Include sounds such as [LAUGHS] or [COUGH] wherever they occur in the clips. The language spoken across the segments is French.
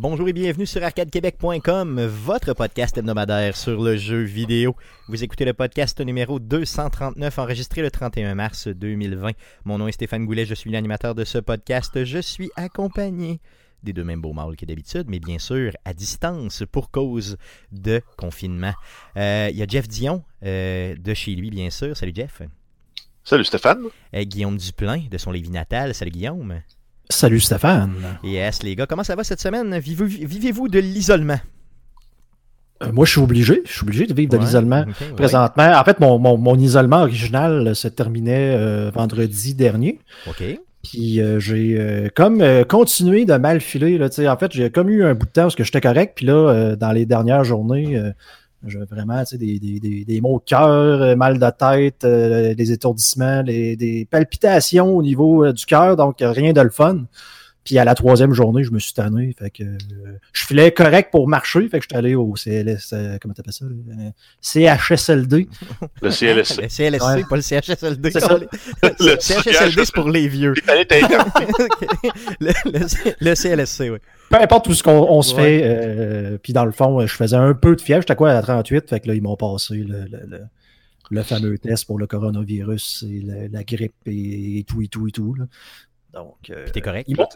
Bonjour et bienvenue sur arcadequebec.com, votre podcast hebdomadaire sur le jeu vidéo. Vous écoutez le podcast numéro 239 enregistré le 31 mars 2020. Mon nom est Stéphane Goulet, je suis l'animateur de ce podcast. Je suis accompagné des deux mêmes beaux mâles que d'habitude, mais bien sûr à distance pour cause de confinement. Euh, Il y a Jeff Dion euh, de chez lui, bien sûr. Salut Jeff. Salut Stéphane. Euh, Guillaume Duplain de son Lévis natal. Salut Guillaume. Salut Stéphane. Yes les gars, comment ça va cette semaine? Vivez- Vivez-vous de l'isolement? Euh, moi, je suis obligé. Je suis obligé de vivre de l'isolement ouais. présentement. En fait, mon, mon, mon isolement original se terminait euh, vendredi dernier. OK. Puis euh, j'ai comme continué de mal filer. Là, en fait, j'ai comme eu un bout de temps parce que j'étais correct. Puis là, dans les dernières journées, euh, j'ai vraiment tu sais, des, des, des, des maux de cœur, euh, mal de tête, euh, des étourdissements, les- des palpitations au niveau euh, du cœur. Donc, rien de le fun. Puis à la troisième journée, je me suis tanné. Fait que euh, je filais correct pour marcher. Fait que je suis allé au CLS, euh, comment t'appelles ça? Euh, CHSLD. Le CLSC. Le CLSC, Ouais. pas le CHSLD. C'est ça. [LAUGHS] Le Le CHSLD, c'est pour les vieux. Allez, t'as été- Ok. le, le- le CLSC, oui. Peu importe tout ce qu'on on se Ouais. fait. euh, puis dans le fond, je faisais un peu de fièvre. J'étais quoi à 38? Fait que là, ils m'ont passé le, le, le, le fameux test pour le coronavirus et la, la grippe et, et tout et tout et tout. là. Donc, euh, Puis t'es correct? ils m'ont-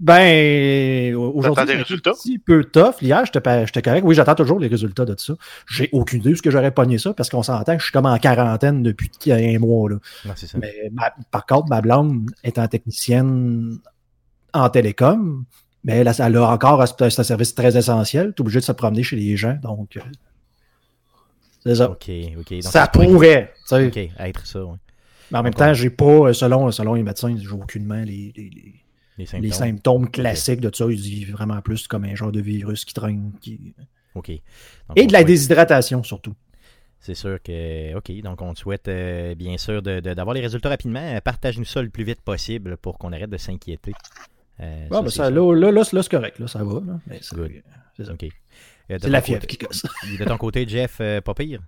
Ben, aujourd'hui, des c'est un résultats? petit peu tough. Hier, j'étais correct. Oui, j'attends toujours les résultats de ça. J'ai aucune idée de ce que j'aurais pogné ça parce qu'on s'entend que je suis comme en quarantaine depuis un mois. Là. Non, ça. Mais ma- par contre, ma blonde étant technicienne en télécom, mais elle, a- elle a encore c'est un service très essentiel. Tu es obligé de se promener chez les gens. Donc, euh, c'est ça. OK, OK. Donc, ça pourrait. OK, être ça, oui. Mais en même temps, j'ai pas, euh, selon, selon les médecins, j'ai aucunement les, les, les- Les symptômes. les symptômes classiques de ça. Ils disent vraiment plus comme un genre de virus qui traîne. qui- OK. Donc, Et de la souhaite- déshydratation surtout. C'est sûr que, OK, donc on te souhaite euh, bien sûr d'avoir les résultats rapidement. Euh, Partage-nous ça le plus vite possible pour qu'on arrête de s'inquiéter. Euh, ben c'est ça, sûr. là, là, là, c'est correct. Là, ça va. C'est Good. c'est ça. OK. De C'est la fièvre côté- qui gosse. De ton côté, Jeff, euh, pas pire?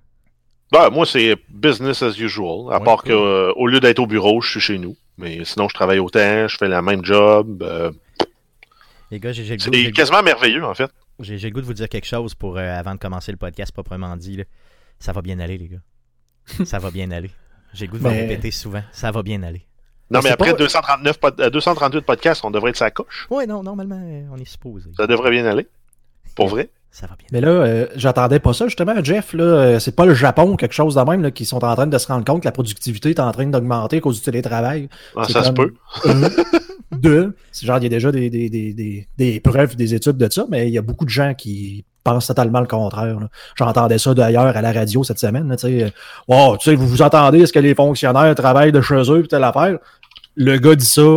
Ben, moi, c'est business as usual. À Ouais, part cool. que euh, au lieu d'être au bureau, je suis chez nous. Mais sinon, je travaille autant, je fais le même job. euh, Les gars, j'ai j'ai le goût- j'ai c'est goût- quasiment merveilleux, en fait. j'ai- j'ai le goût de vous dire quelque chose pour euh, avant de commencer le podcast proprement dit. là. Ça va bien aller, les gars. Ça va bien aller. J'ai le goût de vous répéter souvent. Ça va bien aller. Non, Mais après pas- 239 pod- euh, 238 podcasts, on devrait être sa coche. Ouais, non, normalement, on est supposé. Ça devrait bien aller. Pour vrai. Ça va bien Mais là, euh, j'attendais pas ça, justement, Jeff. Là, euh, c'est pas le Japon ou quelque chose de même là, qui sont en train de se rendre compte que la productivité est en train d'augmenter à cause du télétravail. Ah, C'est ça se peut. Un, [LAUGHS] deux, c'est genre, il y a déjà des, des, des, des, des preuves, des études de ça, mais il y a beaucoup de gens qui pensent totalement le contraire. là. J'entendais ça d'ailleurs à la radio cette semaine. Là, tu sais, euh, wow, tu sais, vous vous entendez, est-ce que les fonctionnaires travaillent de chez eux, puis telle affaire? Le gars dit ça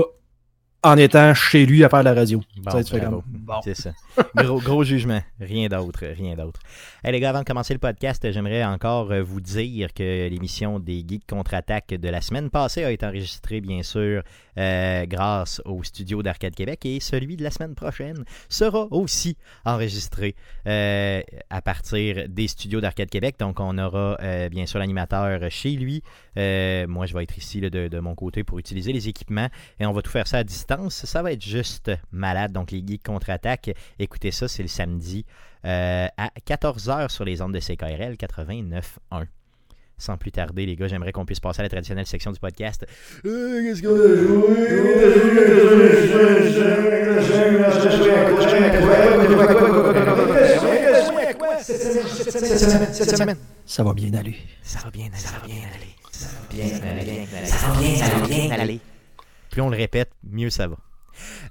en étant chez lui à faire la radio. Bon, Tu sais, tu fais bravo. comme, bon. C'est ça. Gros, gros jugement. Rien d'autre. Rien d'autre. Hey, les gars, avant de commencer le podcast, j'aimerais encore euh, vous dire que l'émission des Geeks contre-attaque de la semaine passée a été enregistrée, bien sûr, euh, grâce au studio d'Arcade Québec et celui de la semaine prochaine sera aussi enregistré euh, à partir des studios d'Arcade Québec. Donc, on aura euh, bien sûr l'animateur chez lui. Moi, je vais être ici là, de, de mon côté pour utiliser les équipements et on va tout faire ça à distance. Ça va être juste malade. Donc, les geeks contre-attaque, écoutez ça, c'est le samedi euh, à 14h sur les ondes de CKRL 89.1. Sans plus tarder, les gars, j'aimerais qu'on puisse passer à la traditionnelle section du podcast. Euh, Qu'est-ce qu'on a joué? Ça va bien aller. Ça va bien aller, ça va bien aller. Ça va bien aller, ça va bien aller. Plus on le répète, mieux ça va.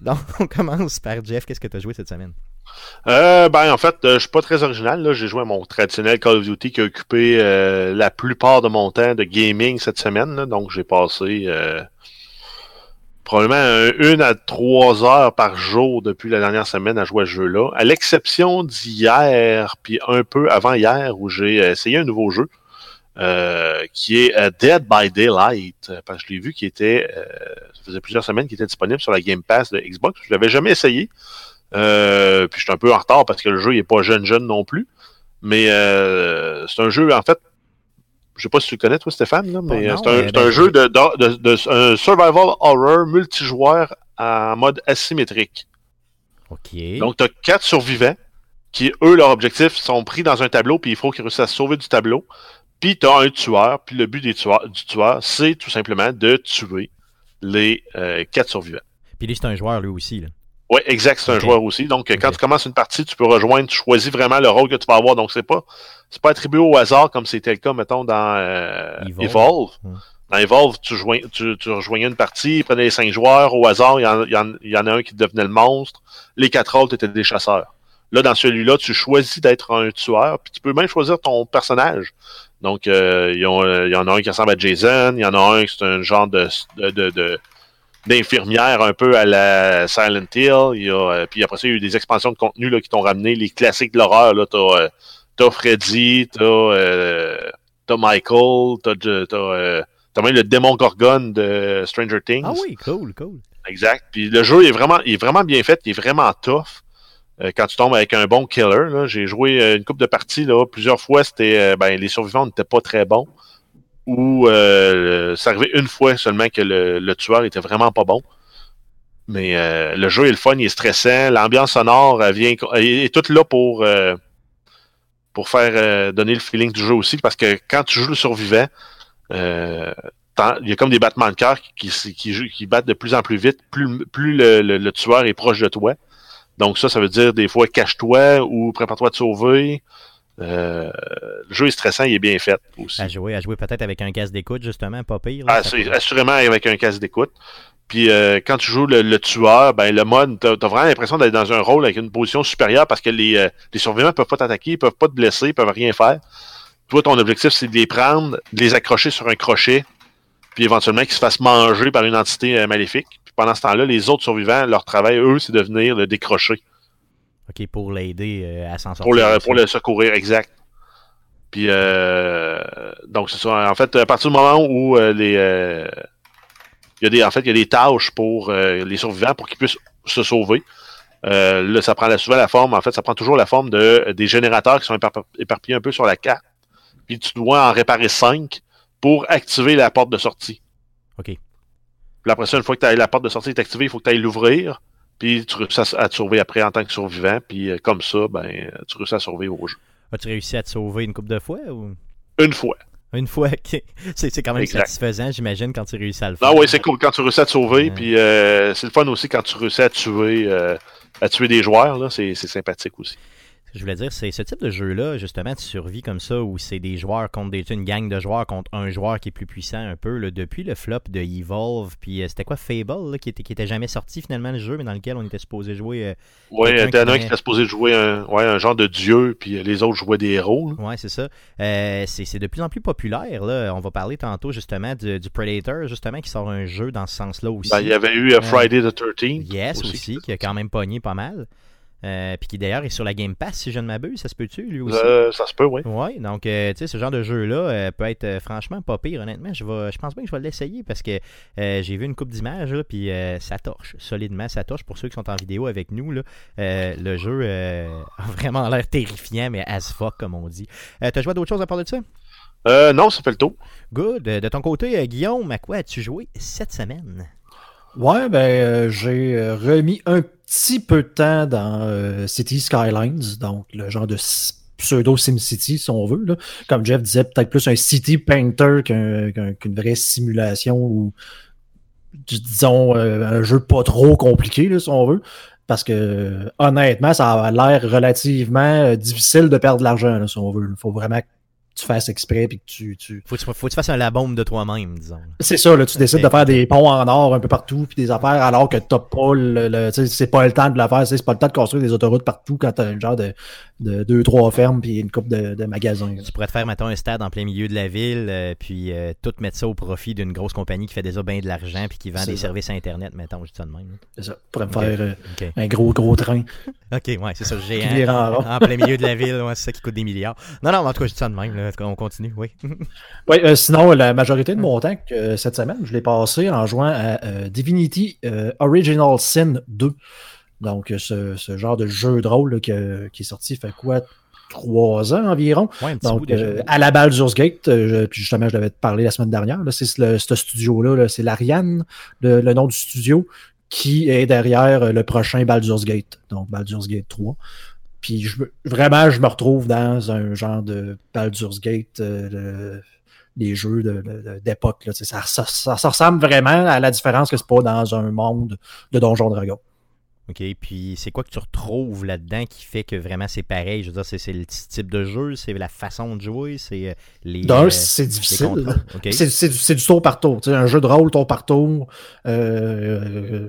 Donc, [LAUGHS] on commence par Jeff. Qu'est-ce que tu as joué cette semaine? Euh, ben, en fait, euh, je suis pas très original. J'ai joué à mon traditionnel Call of Duty qui a occupé euh, la plupart de mon temps de gaming cette semaine. Donc, j'ai passé euh, probablement une à trois heures par jour depuis la dernière semaine à jouer à ce jeu-là. À l'exception d'hier, puis un peu avant hier, où j'ai essayé un nouveau jeu. Euh, qui est euh, Dead by Daylight, euh, parce que je l'ai vu qui était, euh, ça faisait plusieurs semaines qu'il était disponible sur la Game Pass de Xbox. Je l'avais jamais essayé. Euh, puis je suis un peu en retard parce que le jeu n'est pas jeune jeune non plus. Mais c'est un jeu, en fait, je sais pas si tu le connais, toi, Stéphane, là, mais c'est un, ben, un jeu de, de, de- de- un survival horror multijoueur en mode asymétrique. OK. Donc, tu as quatre survivants qui, eux, leur objectif, sont pris dans un tableau, puis il faut qu'ils réussissent à se sauver du tableau. Puis tu as un tueur, puis le but des tueurs, du tueur, c'est tout simplement de tuer les euh, quatre survivants. Puis lui, c'est un joueur, lui aussi. Là. Oui, exact, c'est un joueur aussi. Donc, quand tu commences une partie, tu peux rejoindre, tu choisis vraiment le rôle que tu vas avoir. Donc, c'est pas c'est pas attribué au hasard comme c'était le cas, mettons, dans euh, Evolve. Evolve. Dans Evolve, tu, joins, tu, tu rejoignais une partie, ils prenaient les cinq joueurs au hasard, il y, en, il y en- il y en a un qui devenait le monstre. Les quatre autres étaient des chasseurs. Là, dans celui-là, tu choisis d'être un tueur, puis tu peux même choisir ton personnage. Donc, euh, euh, il y en a un qui ressemble à Jason, il y en a un qui c'est un genre de, de, de, de- d'infirmière un peu à la Silent Hill. Il y a, euh, puis après ça, il y a eu des expansions de contenu là, qui t'ont ramené les classiques de l'horreur. Là, t'as, euh, t'as Freddy, t'as, euh, t'as Michael, t'as, t'as, t'as même le démon Gorgon de Stranger Things. Ah oui, cool, cool. Exact. Puis le jeu est vraiment, il est vraiment bien fait, il est vraiment tough. Euh, quand tu tombes avec un bon killer, j'ai joué euh, une couple de parties là, plusieurs fois, c'était euh, ben les survivants n'étaient pas très bons. Ou euh, ça arrivait une fois seulement que le, tueur était vraiment pas bon. Mais euh, le jeu est le fun, il est stressant, l'ambiance sonore vient est toute là pour euh, pour faire donner le feeling du jeu aussi, parce que quand tu joues le survivant, il y a comme des battements de cœur qui, qui, battent de plus en plus vite, plus, plus le- le tueur est proche de toi. Donc ça, ça veut dire des fois cache-toi ou prépare-toi à te sauver. Euh, le jeu est stressant, il est bien fait aussi. À jouer, à jouer peut-être avec un casque d'écoute, justement, pas pire. là, Ah, assurément avec un casque d'écoute. Puis euh, quand tu joues le, le tueur, ben le mode, t'as as vraiment l'impression d'être dans un rôle avec une position supérieure parce que les, euh, les survivants peuvent pas t'attaquer, ils peuvent pas te blesser, ils peuvent rien faire. Toi, ton objectif, c'est de les prendre, de les accrocher sur un crochet, puis éventuellement qu'ils se fassent manger par une entité euh, maléfique. Pendant ce temps-là, les autres survivants, leur travail, eux, c'est de venir le décrocher OK, pour l'aider euh, à s'en sortir. pour le, aussi. pour le secourir, exact. Puis, euh, donc, c'est ça. En fait, à partir du moment où euh, les. euh, il y a des, en fait, il y a des tâches pour les survivants pour qu'ils puissent se sauver. Là, ça prend souvent la forme, en fait, ça prend toujours la forme de des générateurs qui sont épar- éparpillés un peu sur la carte. Puis tu dois en réparer cinq pour activer la porte de sortie. OK. Puis après ça, une fois que t'as- la porte de sortie est activée, il faut que tu ailles l'ouvrir. Puis tu réussis à, te sauver après en tant que survivant. Puis euh, comme ça, ben, tu réussis à survivre au jeu. As-tu réussi à te sauver une couple de fois ou? Une fois. une fois? OK. [LAUGHS] C'est c'est quand même Exact. satisfaisant, j'imagine, quand tu réussis à le faire. Ah oui, c'est cool quand tu réussis à te sauver. Puis euh, c'est le fun aussi quand tu réussis à tuer, euh, à tuer des joueurs. là, C'est c'est sympathique aussi. Je voulais dire, c'est ce type de jeu-là, justement, de survie comme ça, où c'est des joueurs contre des, une gang de joueurs contre un joueur qui est plus puissant un peu, là, depuis le flop de Evolve, puis euh, c'était quoi Fable, là, qui, était, qui était jamais sorti finalement le jeu, mais dans lequel on était supposé jouer. euh, t'en as qui un qui était supposé jouer un, ouais, un genre de dieu, puis les autres jouaient des héros. là. Ouais, c'est ça. Euh, c'est de plus en plus populaire. Là. On va parler tantôt justement du, du Predator, justement, qui sort un jeu dans ce sens-là aussi. Ben, il y avait eu euh, Friday the 13th. Yes aussi, qui a quand même pogné pas mal. Euh, puis qui d'ailleurs est sur la Game Pass, si je ne m'abuse, ça se peut-tu, lui aussi? Euh, ça se peut, oui. Ouais, donc euh, tu sais, ce genre de jeu-là euh, peut être euh, franchement pas pire, honnêtement. Je, vais, je pense bien que je vais l'essayer parce que euh, j'ai vu une coupe d'images, là, puis euh, ça torche, solidement, ça torche. Pour ceux qui sont en vidéo avec nous, là, euh, le jeu euh, [LAUGHS] a vraiment l'air terrifiant, mais as fuck, comme on dit. Euh, T'as joué à d'autres choses à part de ça? Euh, non, ça fait le tour. Good. De ton côté, euh, Guillaume, à quoi as-tu joué cette semaine? Ouais, ben, euh, j'ai remis un petit peu de temps dans euh, City Skylines, donc le genre de pseudo SimCity, si on veut. Là. Comme Jeff disait, peut-être plus un City Painter qu'un- qu'un- qu'une vraie simulation ou, dis- disons, euh, un jeu pas trop compliqué, là, si on veut. Parce que, honnêtement, ça a l'air relativement euh, difficile de perdre de l'argent, si on veut. Il faut vraiment tu fasses exprès puis que tu, tu, Faut que tu, faut que tu fasses un la bombe de toi-même, disons. c'est ça, là, tu décides de faire des ponts en or un peu partout, puis des affaires, alors que t'as pas le, c'est pas le temps de le faire, c'est pas le temps de construire des autoroutes partout quand t'as un genre de, de deux, trois fermes puis une coupe de, de magasins. là. Tu pourrais te faire, mettons, un stade en plein milieu de la ville, euh, puis euh, tout mettre ça au profit d'une grosse compagnie qui fait déjà bien de l'argent puis qui vend des ça. services Internet, mettons, je dis ça de même. C'est ça. Tu pourrais me faire euh, un gros, gros train [LAUGHS] OK, ouais, c'est ça, géant. en. En plein milieu de la ville, ouais, c'est ça qui coûte des milliards. Non, non, mais en tout cas, je dis ça de même, là. On continue, oui. [LAUGHS] Ouais, euh, sinon, la majorité de mon temps que cette semaine, je l'ai passé en jouant à euh, Divinity euh, Original Sin 2. Donc, euh, ce, ce genre de jeu de rôle là, qui est sorti, fait quoi, trois ans environ? Ouais, un petit bout Donc, euh, à la Baldur's Gate, euh, je- puis justement, je l'avais parlé la semaine dernière, c'est le- ce studio-là, là, c'est l'Ariane, le, le nom du studio, qui est derrière le prochain Baldur's Gate, donc Baldur's Gate 3. Puis je, vraiment, je me retrouve dans un genre de Baldur's Gate, euh, les jeux d'époque. ça, ça, ça, ressemble vraiment à la différence que c'est pas dans un monde de Donjon Dragon. OK, puis c'est quoi que tu retrouves là-dedans qui fait que vraiment c'est pareil? Je veux dire, c'est le type de jeu, c'est la façon de jouer, c'est euh, les. D'un, euh, c'est difficile. C'est du tour par tour. un jeu de rôle, tour par tour. Euh,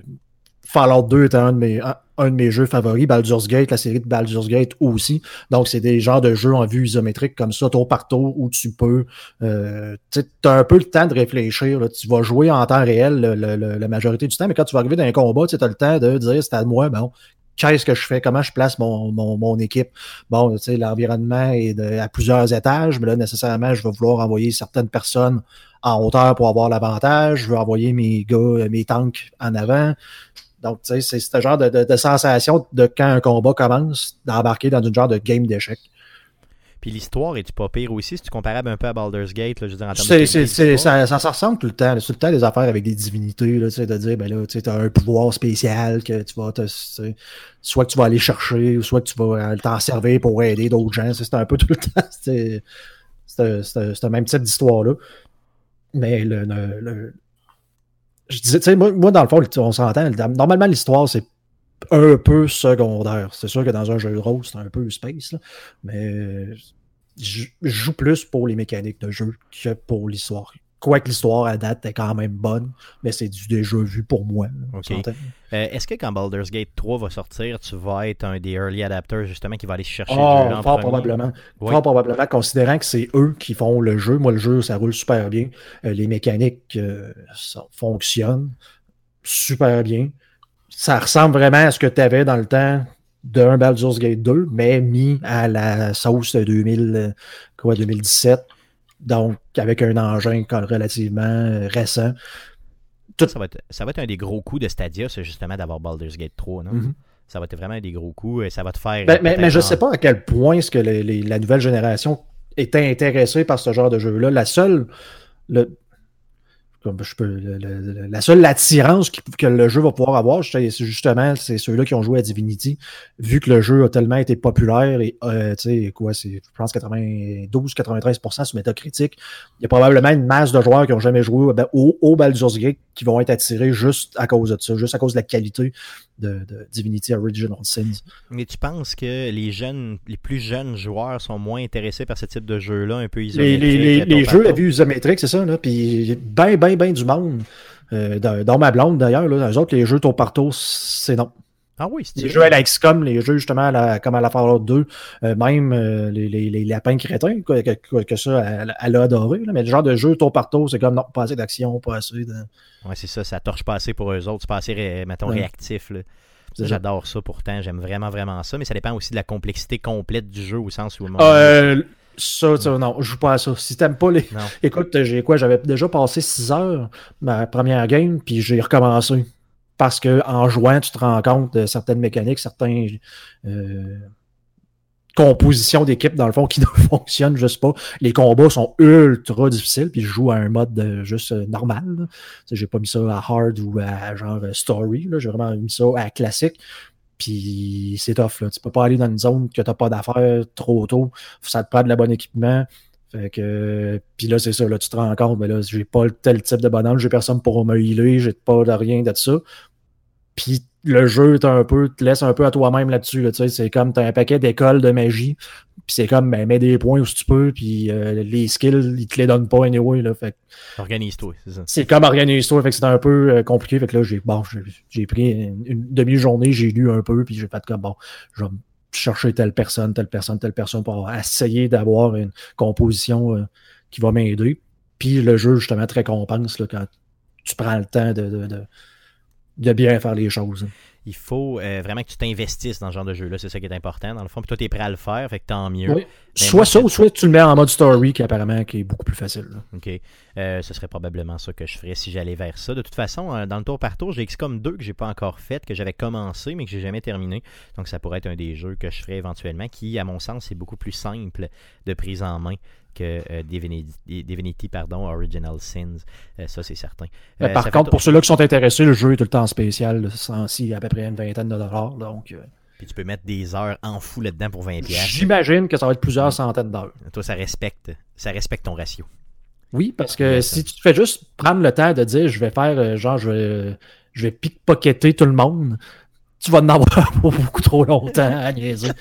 Fallout 2 est un de mes, un, de mes jeux favoris. Baldur's Gate, la série de Baldur's Gate aussi. Donc, c'est des genres de jeux en vue isométrique comme ça, tour par tour, où tu peux. Euh, tu as un peu le temps de réfléchir. Tu vas jouer en temps réel la majorité du temps, mais quand tu vas arriver dans un combat, tu as le temps de dire c'est à moi, bon, qu'est-ce que je fais, comment je place mon, mon, mon équipe? Bon, tu sais, l'environnement est à plusieurs étages, mais là, nécessairement, je vais vouloir envoyer certaines personnes en hauteur pour avoir l'avantage. Je veux envoyer mes gars, mes tanks en avant. Donc, tu sais, c'est ce genre de, sensation de quand un combat commence, d'embarquer dans une genre de game d'échecs. Puis l'histoire est-tu pas pire aussi, si tu compares un peu à Baldur's Gate, là, je veux dire, en termes de ça, ça, ressemble tout le temps. Tout le temps, des affaires avec des divinités, là, tu sais, de dire, ben là, tu as un pouvoir spécial que tu vas, soit que tu vas aller chercher, ou soit que tu vas euh, t'en servir pour aider d'autres gens. C'est un peu [LAUGHS] tout le temps, c'est le même type d'histoire-là. Mais le, le, je disais, tu sais, moi, dans le fond, on s'entend. Normalement, l'histoire, c'est un peu secondaire. C'est sûr que dans un jeu de rôle, c'est un peu space, là, mais je joue plus pour les mécaniques de jeu que pour l'histoire quoique l'histoire à date est quand même bonne, mais c'est du déjà vu pour moi. Euh, est-ce que quand Baldur's Gate 3 va sortir, tu vas être un des early adapters justement qui va aller chercher oh, le jeu fort probablement. Fort probablement, considérant que c'est eux qui font le jeu. Moi, le jeu, ça roule super bien. Euh, les mécaniques euh, ça fonctionnent super bien. Ça ressemble vraiment à ce que tu avais dans le temps d'un Baldur's Gate 2, mais mis à la sauce de 2000, quoi, 2017 donc avec un engin relativement euh, récent. Ça, va être, ça va être un des gros coups de Stadia, c'est justement d'avoir Baldur's Gate 3, non? Mm-hmm. Ça va être vraiment un des gros coups et ça va te faire. Ben, mais, je ne sais pas à quel point est-ce que la nouvelle génération était intéressée par ce genre de jeu-là. La seule. Le, je peux, la seule attirance que le jeu va pouvoir avoir, justement, c'est ceux-là qui ont joué à Divinity, vu que le jeu a tellement été populaire et, euh, tu sais, quoi, c'est, je pense, 92-93% sur métacritique. Il y a probablement une masse de joueurs qui n'ont jamais joué au, au Baldur's Gate qui vont être attirés juste à cause de ça, juste à cause de la qualité de, Divinity Original Sins. Mais tu penses que les jeunes, les plus jeunes joueurs sont moins intéressés par ce type de jeu-là, un peu isométrique? Les, les, jeux à vue isométrique, c'est ça, là. Puis ben, ben, ben du monde. Euh, dans, ma blonde d'ailleurs, là, les autres, les jeux tour par tour, c'est non. Ah oui, c'est Les jeux à la XCOM, les jeux justement comme à la Fallout 2, euh, même euh, les, les, les, lapins crétins, que, que, ça, elle, a adoré. mais le genre de jeu tour par tour, c'est comme non, pas assez d'action, pas assez de. Ouais, c'est ça, ça torche pas assez pour eux autres, c'est pas assez, mettons, réactif. J'adore ça pourtant, j'aime vraiment, vraiment ça, mais ça dépend aussi de la complexité complète du jeu au sens où. Euh, ça, ça, non, je joue pas à ça. Si t'aimes pas les. [LAUGHS] Écoute, j'ai quoi J'avais déjà passé 6 heures ma première game, puis j'ai recommencé parce que en jouant, tu te rends compte de certaines mécaniques, certains euh, compositions d'équipe, dans le fond, [LAUGHS] qui ne fonctionnent juste pas. Les combats sont ultra difficiles, puis je joue à un mode juste euh, normal. J'ai pas mis ça à hard ou à genre euh, story. J'ai vraiment mis ça à classique. Puis c'est tough. Là. Tu peux pas aller dans une zone que tu n'as pas d'affaires trop tôt. Ça te prend de la bonne équipement. Fait que, puis là, c'est ça, là, tu te rends compte, mais là, j'ai pas tel type de bonhomme, j'ai personne pour me healer, j'ai pas de rien de ça. Puis le jeu un peu, te laisse un peu à toi-même là-dessus. Là, c'est comme tu as un paquet d'écoles de magie. Puis c'est comme ben, mets des points où tu peux, puis euh, les skills, ils te les donnent pas anyway. Là, fait Organise-toi, c'est ça. C'est comme organise-toi, fait que c'est un peu euh, compliqué. Fait que là, j'ai bon, j'ai pris une, demi-journée, j'ai lu un peu, puis j'ai fait comme bon, je vais chercher telle personne, telle personne, telle personne pour essayer d'avoir une composition euh, qui va m'aider. Puis le jeu, justement, te récompense là, quand tu prends le temps de, de, de, de bien faire les choses. il faut euh, vraiment que tu t'investisses dans ce genre de jeu-là. C'est ça qui est important, dans le fond. Puis toi, tu es prêt à le faire, fait que tant mieux. Oui. Soit ça, ou soit tu le mets en mode story, qui apparemment qui est beaucoup plus facile. là. OK. Euh, ce serait probablement ça que je ferais si j'allais vers ça. De toute façon, euh, dans le tour par tour, j'ai XCOM 2 que j'ai pas encore fait, que j'avais commencé, mais que j'ai jamais terminé. Donc, ça pourrait être un des jeux que je ferais éventuellement, qui, à mon sens, est beaucoup plus simple de prise en main que euh, Divinity, Divinity, pardon, Original Sins. Euh, ça, c'est certain. Euh, par contre, fait- pour ceux-là qui sont intéressés, le jeu est tout le temps spécial, là, sans si à peu près une vingtaine de dollars. Donc, Puis tu peux mettre des heures en fou là-dedans pour 20$. piastres. j'imagine que ça va être plusieurs centaines d'heures. Toi, ça respecte, ça respecte ton ratio. Oui, parce que si tu te fais juste prendre le temps de dire je vais faire euh, genre je vais, je vais pickpocketer tout le monde, tu vas en avoir [LAUGHS] pour beaucoup trop longtemps à niaiser. [LAUGHS]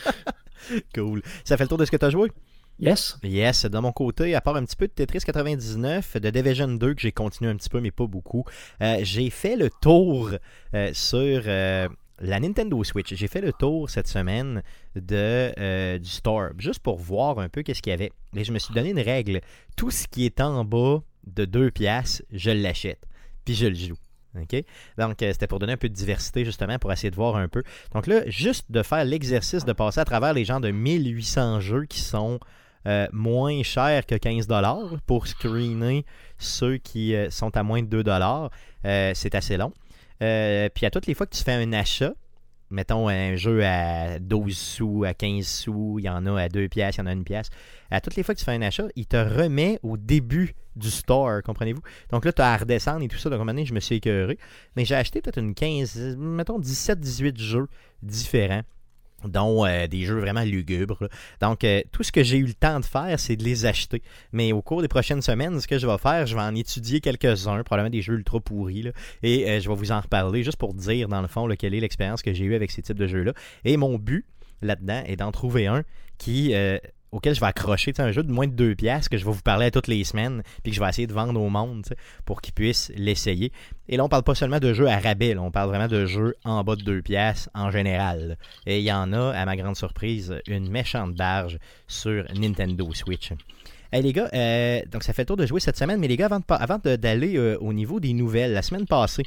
Cool. Ça fait le tour de ce que tu as joué? Yes. Yes, de mon côté, à part un petit peu de Tetris 99, de Division 2 que j'ai continué un petit peu, mais pas beaucoup, euh, j'ai fait le tour euh, sur euh, la Nintendo Switch. J'ai fait le tour cette semaine euh, du store, juste pour voir un peu qu'est-ce qu'il y avait. Et je me suis donné une règle. Tout ce qui est en bas de 2 piastres, je l'achète. Puis je le joue. Donc, euh, c'était pour donner un peu de diversité, justement, pour essayer de voir un peu. Donc là, juste de faire l'exercice de passer à travers les gens de 1800 jeux qui sont euh, moins chers que 15$ pour screener ceux qui sont à moins de 2$. Euh, c'est assez long. Euh, puis à toutes les fois que tu fais un achat, mettons un jeu à 12 sous, à 15 sous, il y en a à 2 pièces, il y en a à 1 pièce. À toutes les fois que tu fais un achat, il te remet au début du store, comprenez-vous? Donc là, tu as à redescendre et tout ça. Donc, à je me suis écœuré. Mais j'ai acheté peut-être une 15, mettons 17-18 jeux différents dont euh, des jeux vraiment lugubres. Donc, euh, tout ce que j'ai eu le temps de faire, c'est de les acheter. Mais au cours des prochaines semaines, ce que je vais faire, je vais en étudier quelques-uns, probablement des jeux ultra pourris, et euh, je vais vous en reparler juste pour dire, dans le fond, quelle est l'expérience que j'ai eue avec ces types de jeux-là. Et mon but là-dedans est d'en trouver un qui... auquel je vais accrocher un jeu de moins de 2 piastres que je vais vous parler à toutes les semaines puis que je vais essayer de vendre au monde pour qu'ils puissent l'essayer. Et là, on parle pas seulement de jeux à rabais, on parle vraiment de jeux en bas de 2 piastres en général. Et il y en a, à ma grande surprise, une méchante barge sur Nintendo Switch. Hey les gars, euh, donc ça fait le tour de jouer cette semaine, mais les gars, avant d'aller euh, au niveau des nouvelles, la semaine passée,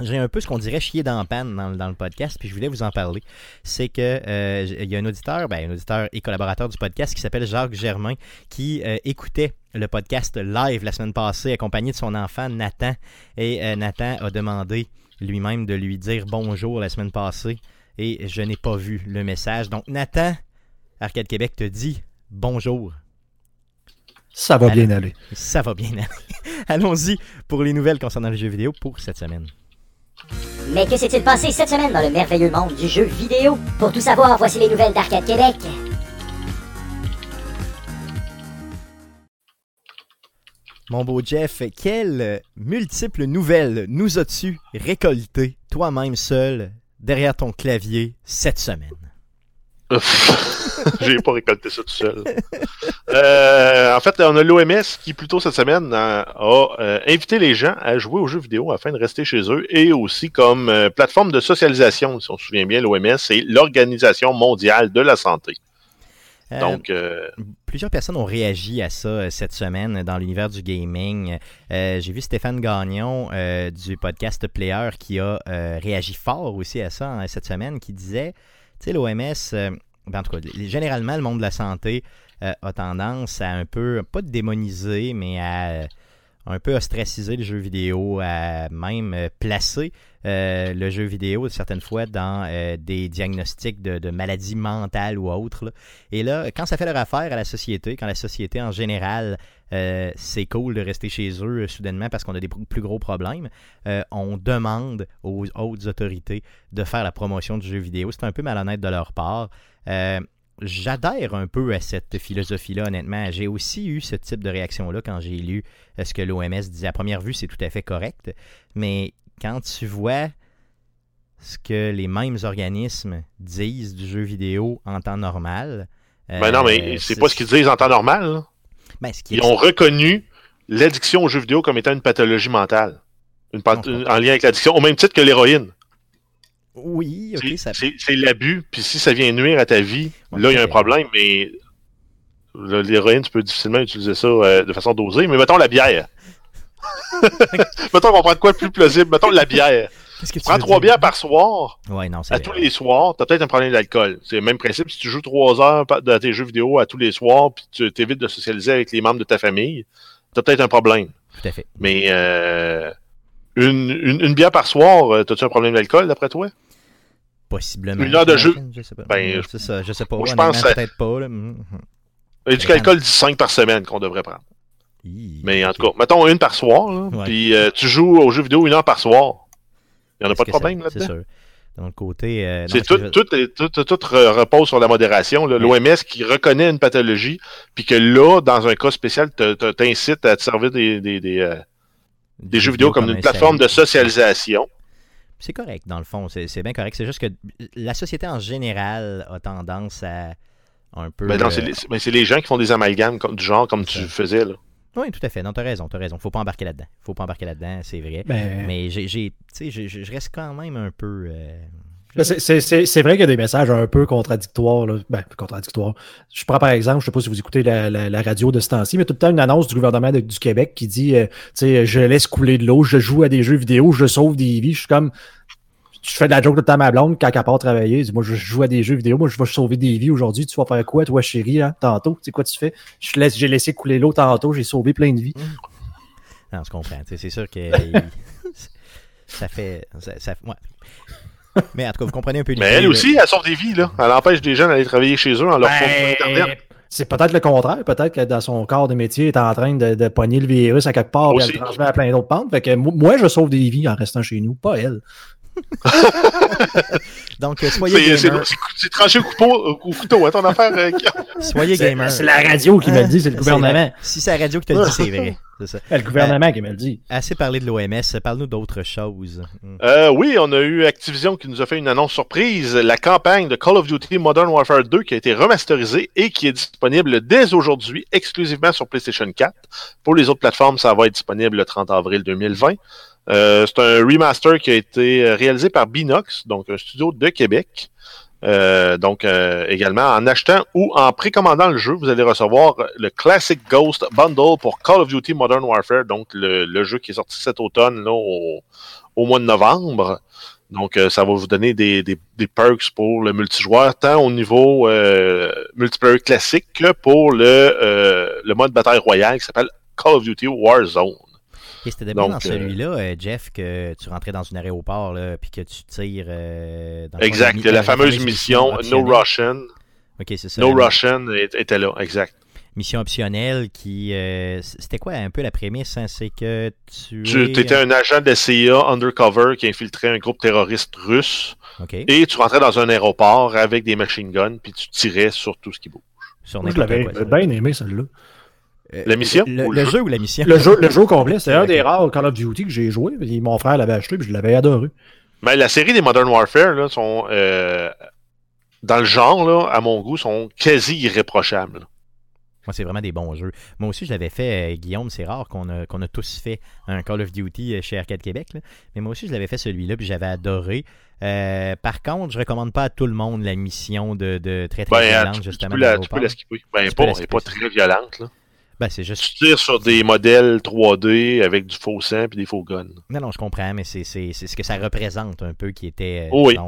j'ai un peu ce qu'on dirait chier dans la panne dans, le- dans le podcast, puis je voulais vous en parler. C'est que euh, il y a un auditeur, ben, un auditeur et collaborateur du podcast qui s'appelle Jacques Germain, qui euh, écoutait le podcast live la semaine passée, accompagné de son enfant Nathan. Et euh, Nathan a demandé lui-même de lui dire bonjour la semaine passée, et je n'ai pas vu le message. Donc Nathan, Arcade Québec te dit bonjour. Ça va Allez. bien aller. Ça va bien aller. [LAUGHS] Allons-y pour les nouvelles concernant les jeux vidéo pour cette semaine. Mais que s'est-il passé cette semaine dans le merveilleux monde du jeu vidéo? Pour tout savoir, voici les nouvelles d'Arcade Québec. Mon beau Jeff, quelles multiples nouvelles nous as-tu récoltées toi-même seul derrière ton clavier cette semaine? [LAUGHS] J'ai pas récolté ça tout seul. Euh, en fait, on a l'OMS qui, plus tôt cette semaine, a, a, euh, invité les gens à jouer aux jeux vidéo afin de rester chez eux et aussi comme euh, plateforme de socialisation, si on se souvient bien, l'OMS, c'est l'Organisation mondiale de la santé. Euh, Donc, euh, Plusieurs personnes ont réagi à ça euh, cette semaine dans l'univers du gaming. Euh, J'ai vu Stéphane Gagnon euh, du podcast Player qui a euh, réagi fort aussi à ça hein, cette semaine, qui disait, sais, l'OMS, euh, ben, en tout cas, généralement, le monde de la santé euh, a tendance à un peu, pas de démoniser, mais à euh, un peu ostraciser le jeu vidéo, à même placer le jeu vidéo certaines fois dans des diagnostics de, maladies mentales ou autres. Et là, quand ça fait leur affaire à la société, quand la société en général, euh, c'est cool de rester chez eux euh, soudainement parce qu'on a des plus gros problèmes, euh, on demande aux hautes autorités de faire la promotion du jeu vidéo. C'est un peu malhonnête de leur part. J'adhère un peu à cette philosophie-là, honnêtement. J'ai aussi eu ce type de réaction-là quand j'ai lu ce que l'OMS disait. À première vue, c'est tout à fait correct, mais quand tu vois ce que les mêmes organismes disent du jeu vidéo en temps normal. ben non, mais c'est pas ce qu'ils disent en temps normal. là. Ben, ce qui est- Ils ont reconnu l'addiction aux jeux vidéo comme étant une pathologie mentale. Une pat- Non, en lien avec l'addiction, au même titre que l'héroïne. Oui, ok, C'est- ça. C'est c'est l'abus, puis si ça vient nuire à ta vie, là, il y a un problème, mais l'héroïne, tu peux difficilement utiliser ça euh, de façon dosée. Mais mettons la bière. [LAUGHS] [LAUGHS] mettons qu'on prend de quoi de plus plausible? Mettons la bière. Qu'est-ce que tu Prends trois bières par soir, Ouais, non, c'est à vrai. tous les soirs, t'as peut-être un problème d'alcool. C'est le même principe, si tu joues trois heures de tes jeux vidéo à tous les soirs, puis tu t'évites de socialiser avec les membres de ta famille, t'as peut-être un problème. Tout à fait. Mais euh, une, une, une bière par soir, euh, t'as-tu un problème d'alcool d'après toi? Possiblement. Une heure de jeu. Je sais pas. Ben, c'est ça, je sais pas. moi, je pense que ça- peut-être pas. Là. Il y a du alcool 5 par semaine qu'on devrait prendre. Hi, Mais en tout cas, mettons une par soir, puis euh, tu joues aux jeux vidéo une heure par soir. Il n'y en a pas de problème C'est là-dedans? sûr. De l'autre côté. euh, non, C'est tout, je- tout, tout, tout, tout re- repose sur la modération. L'OMS qui reconnaît une pathologie, puis que là, dans un cas spécial, te- te- t'incite à te servir des, des, des, euh, des jeux vidéo comme un une plateforme de socialisation. C'est correct, dans le fond. C'est c'est bien correct. C'est juste que la société en général a tendance à un peu. Mais euh, c'est les, c'est les gens qui font des amalgames comme, du genre comme tu faisais. Là. Oui, tout à fait. Non, t'as raison, t'as raison. Faut pas embarquer là-dedans. Faut pas embarquer là-dedans, c'est vrai. Ben, Mais j'ai, j'ai- tu sais, je- reste quand même un peu. euh, Ben, c'est- vrai qu'il y a des messages un peu contradictoires. Là. Ben, contradictoires. Je prends par exemple, je sais pas si vous écoutez la, la- la radio de ce temps-ci, mais tout le temps une annonce du gouvernement de- du Québec qui dit euh, tu sais, je laisse couler de l'eau, je joue à des jeux vidéo, je sauve des vies. Je suis comme. Je fais de la joke tout le temps à ma blonde quand elle part travailler. Dis, moi, je joue à des jeux vidéo, moi, je vais sauver des vies aujourd'hui. Tu vas faire quoi, toi, chérie, hein, tantôt? Tu sais quoi tu fais? Je laisse, j'ai laissé couler l'eau tantôt, j'ai sauvé plein de vies. Non, je comprends. tu sais, C'est sûr que. [LAUGHS] ça fait. Ça, ça- ouais. Mais en tout cas, vous comprenez un peu Mais l'idée, elle là. aussi, elle sauve des vies. Là. Elle empêche des gens d'aller travailler chez eux en leur fournissant Internet. Ben, c'est peut-être le contraire. Peut-être que dans son corps de métier, il est en train de, de pogner le virus à quelque part et elle le transmet à plein d'autres pentes. Fait que mo- moi, je sauve des vies en restant chez nous, pas elle. [LAUGHS] Donc, euh, soyez C'est c'est- gamer. c'est- c'est tranché au couteau, au couteau hein, ton affaire. euh. Soyez C'est gamer. c'est la radio qui me le dit, c'est le gouvernement. Si c'est la radio qui te le dit, c'est vrai. [LAUGHS] C'est ça. C'est le gouvernement qui me le dit. Assez parlé de l'OMS, parle-nous d'autres choses. Euh, oui, on a eu Activision qui nous a fait une annonce surprise. La campagne de Call of Duty Modern Warfare 2 qui a été remasterisée et qui est disponible dès aujourd'hui exclusivement sur PlayStation 4. Pour les autres plateformes, ça va être disponible le 30 avril 2020. Euh, c'est un remaster qui a été réalisé par Binox, donc un studio de Québec. Euh, donc euh, également en achetant ou en précommandant le jeu, vous allez recevoir le Classic Ghost Bundle pour Call of Duty Modern Warfare, donc le, jeu qui est sorti cet automne là, au, mois de novembre. Donc euh, ça va vous donner des, perks pour le multijoueur, tant au niveau euh, multiplayer classique que pour le, euh, le mode bataille royale qui s'appelle Call of Duty Warzone. Et c'était bien Donc, dans celui-là, euh, Jeff, que tu rentrais dans un aéroport, là, puis que tu tires. euh, dans Exact, la, fameuse mission No. Russian. Ok, c'est ça. No la Russian était là, exact. Mission optionnelle qui. euh, c'était quoi un peu la prémisse hein? C'est que tu. Tu es- étais un agent de CIA undercover qui infiltrait un groupe terroriste russe et tu rentrais dans un aéroport avec des machine guns puis tu tirais sur tout ce qui bouge. Sur Moi, je l'avais bien aimé, celle-là. Euh, La mission? Le, ou le le jeu? ou la mission? Le jeu, le jeu complet, [LAUGHS] c'est un des rares Call of Duty que j'ai joué. puis Mon frère l'avait acheté, puis je l'avais adoré. Mais la série des Modern Warfare là, sont euh, dans le genre là, à mon goût, sont quasi irréprochables. Moi, c'est vraiment des bons jeux. Moi aussi, je l'avais fait, euh, Guillaume. C'est rare qu'on a, qu'on a tous fait un Call of Duty chez Arcade Québec. là. Mais moi aussi, je l'avais fait celui-là, puis j'avais adoré. Euh, par contre, je recommande pas à tout le monde la mission de, de très très Ben, violente, tu, tu justement. peux dans la, tu peux la skipper. Ben, Tu pas, peux la elle est pas skipper, très violente. Là. Ben, c'est juste. Tu tires sur des modèles 3D avec du faux sang et des faux guns. Non, non, je comprends, mais c'est ce que ça représente un peu qui était. euh, Oh oui. euh,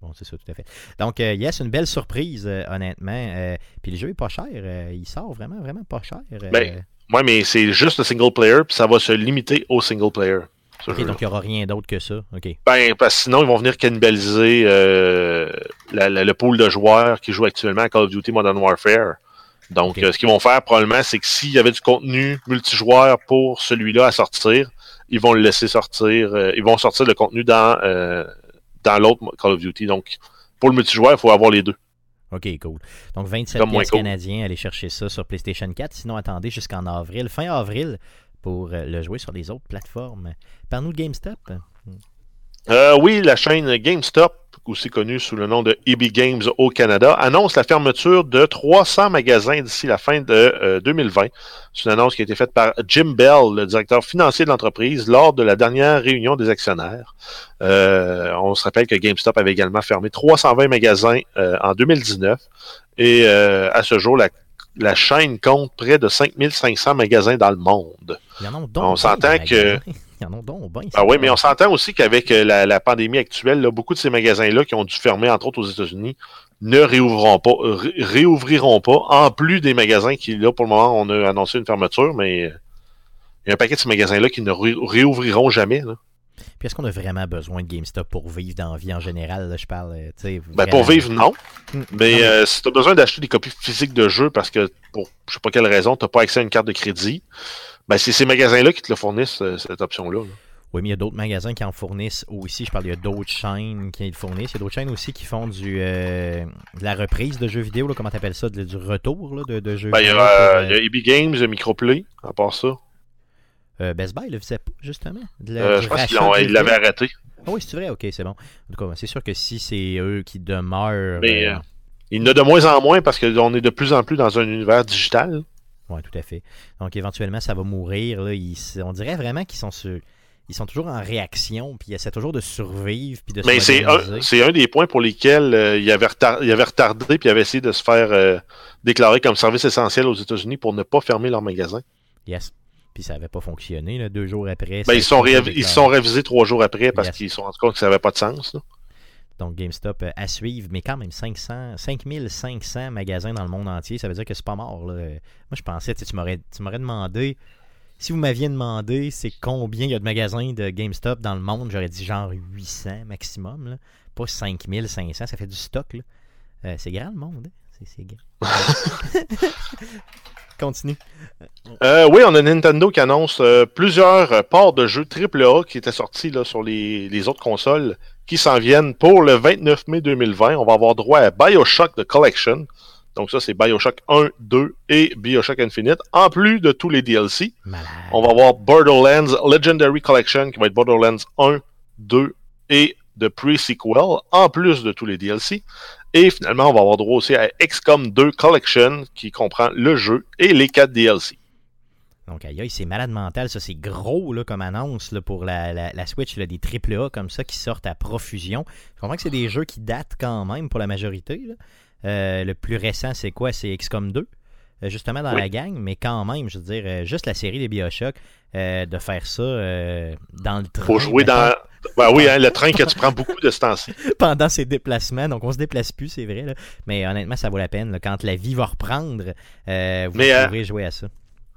bon, c'est ça, tout à fait. Donc, euh, yes, une belle surprise, euh, honnêtement. Euh, puis le jeu est pas cher. il sort vraiment, vraiment pas cher. Ben, Ouais, mais c'est juste le single player, puis ça va se limiter au single player. ok, donc il n'y aura rien d'autre que ça. Ok. Ben, parce que sinon, ils vont venir cannibaliser la- la- le pool de joueurs qui jouent actuellement à Call of Duty Modern Warfare. Donc, euh, ce qu'ils vont faire probablement, c'est que s'il y avait du contenu multijoueur pour celui-là à sortir, ils vont le laisser sortir. euh, ils vont sortir le contenu dans, euh, dans l'autre Call of Duty. Donc, pour le multijoueur, il faut avoir les deux. OK, cool. Donc 27 Comme moins pièces cool. canadiens, allez chercher ça sur PlayStation 4. Sinon, attendez jusqu'en avril, fin avril, pour le jouer sur les autres plateformes. Parle-nous de GameStop. Euh, oui, la chaîne GameStop, aussi connue sous le nom de EB Games au Canada, annonce la fermeture de 300 magasins d'ici la fin de euh, 2020. C'est une annonce qui a été faite par Jim Bell, le directeur financier de l'entreprise, lors de la dernière réunion des actionnaires. Euh, on se rappelle que GameStop avait également fermé 320 magasins euh, en 2019 et euh, à ce jour, la, la chaîne compte près de 5500 magasins dans le monde. Il y en a donc On s'entend que-. Ils en ont donc bien. Ah oui, mais on s'entend aussi qu'avec euh, la, la, pandémie actuelle, là, beaucoup de ces magasins-là qui ont dû fermer, entre autres aux États-Unis, ne réouvriront pas, ré réouvriront pas, en plus des magasins qui, là, pour le moment, on a annoncé une fermeture, mais euh, il y a un paquet de ces magasins-là qui ne ré réouvriront jamais. Là. Puis est-ce qu'on a vraiment besoin de GameStop pour vivre dans la vie en général? Là, je parle, euh, tu sais. Ben, pour vivre, non. Mm. Mais, non, euh, si tu as besoin d'acheter des copies physiques de jeux parce que, pour je sais pas quelle raison, tu n'as pas accès à une carte de crédit, ben, c'est ces magasins-là qui te le fournissent, euh, cette option-là. Là. Oui, mais il y a d'autres magasins qui en fournissent aussi. Je parle, il y a d'autres chaînes qui le fournissent. Il y a d'autres chaînes aussi qui font du euh, de la reprise de jeux vidéo, là, comment t'appelles ça, de, du retour là, de, de, jeux ben, vidéo. Il y, a, il y a EB Games, il y a Microplay, à part ça. Euh, Best Buy le faisait pas, justement. La, euh, je pense qu'ils l'avaient arrêté. Ah oui, c'est vrai, ok, c'est bon. En tout cas, c'est sûr que si c'est eux qui demeurent. Mais euh, il y en a de moins en moins parce qu'on est de plus en plus dans un univers digital. Oui, tout à fait. Donc éventuellement, ça va mourir. Là. Ils, on dirait vraiment qu'ils sont sur ils sont toujours en réaction, puis ils essaient toujours de survivre, puis de Mais c'est un, c'est un des points pour lesquels euh, ils, avaient retard, ils avaient retardé, puis ils avaient essayé de se faire euh, déclarer comme service essentiel aux États-Unis pour ne pas fermer leur magasin. Yes. Puis ça n'avait pas fonctionné, là, deux jours après. Ben, ils sont, ils sont révisés trois jours après parce yes. qu'ils se sont rendus compte que ça n'avait pas de sens. Là. Donc GameStop euh, à suivre, mais quand même 500, 5500 magasins dans le monde entier, ça veut dire que c'est pas mort. Là. Moi, je pensais, tu m'aurais demandé si vous m'aviez demandé c'est combien il y a de magasins de GameStop dans le monde, j'aurais dit genre 800 maximum. Là. Pas 5500, ça fait du stock. Euh, c'est grand le monde. Hein? C'est grand. [LAUGHS] Continue. Euh, oui, on a Nintendo qui annonce euh, plusieurs ports de jeux AAA qui étaient sortis là, sur les, les autres consoles qui s'en viennent pour le 29 mai 2020. On va avoir droit à Bioshock The Collection. Donc ça, c'est Bioshock 1, 2 et Bioshock Infinite, en plus de tous les DLC. Malade. On va avoir Borderlands Legendary Collection, qui va être Borderlands 1, 2 et de pre-sequel, en plus de tous les DLC. Et finalement, on va avoir droit aussi à XCOM 2 Collection, qui comprend le jeu et les 4 DLC. Donc, aïe, c'est malade mental. Ça, c'est gros là, comme annonce là, pour la, la, la Switch, là, des AAA comme ça qui sortent à profusion. Je comprends que c'est des jeux qui datent quand même pour la majorité. Là. Euh, le plus récent, c'est quoi? C'est XCOM 2, euh, justement dans Oui. la gang, mais quand même, je veux dire, euh, juste la série des Bioshock, euh, de faire ça euh, dans le train. Faut jouer dans. Ben oui, hein, le train que tu prends beaucoup de ce temps-ci. [LAUGHS] pendant ses déplacements. Donc, on se déplace plus, c'est vrai. là. Mais honnêtement, ça vaut la peine. Quand la vie va reprendre, vous Mais, pourrez jouer à ça.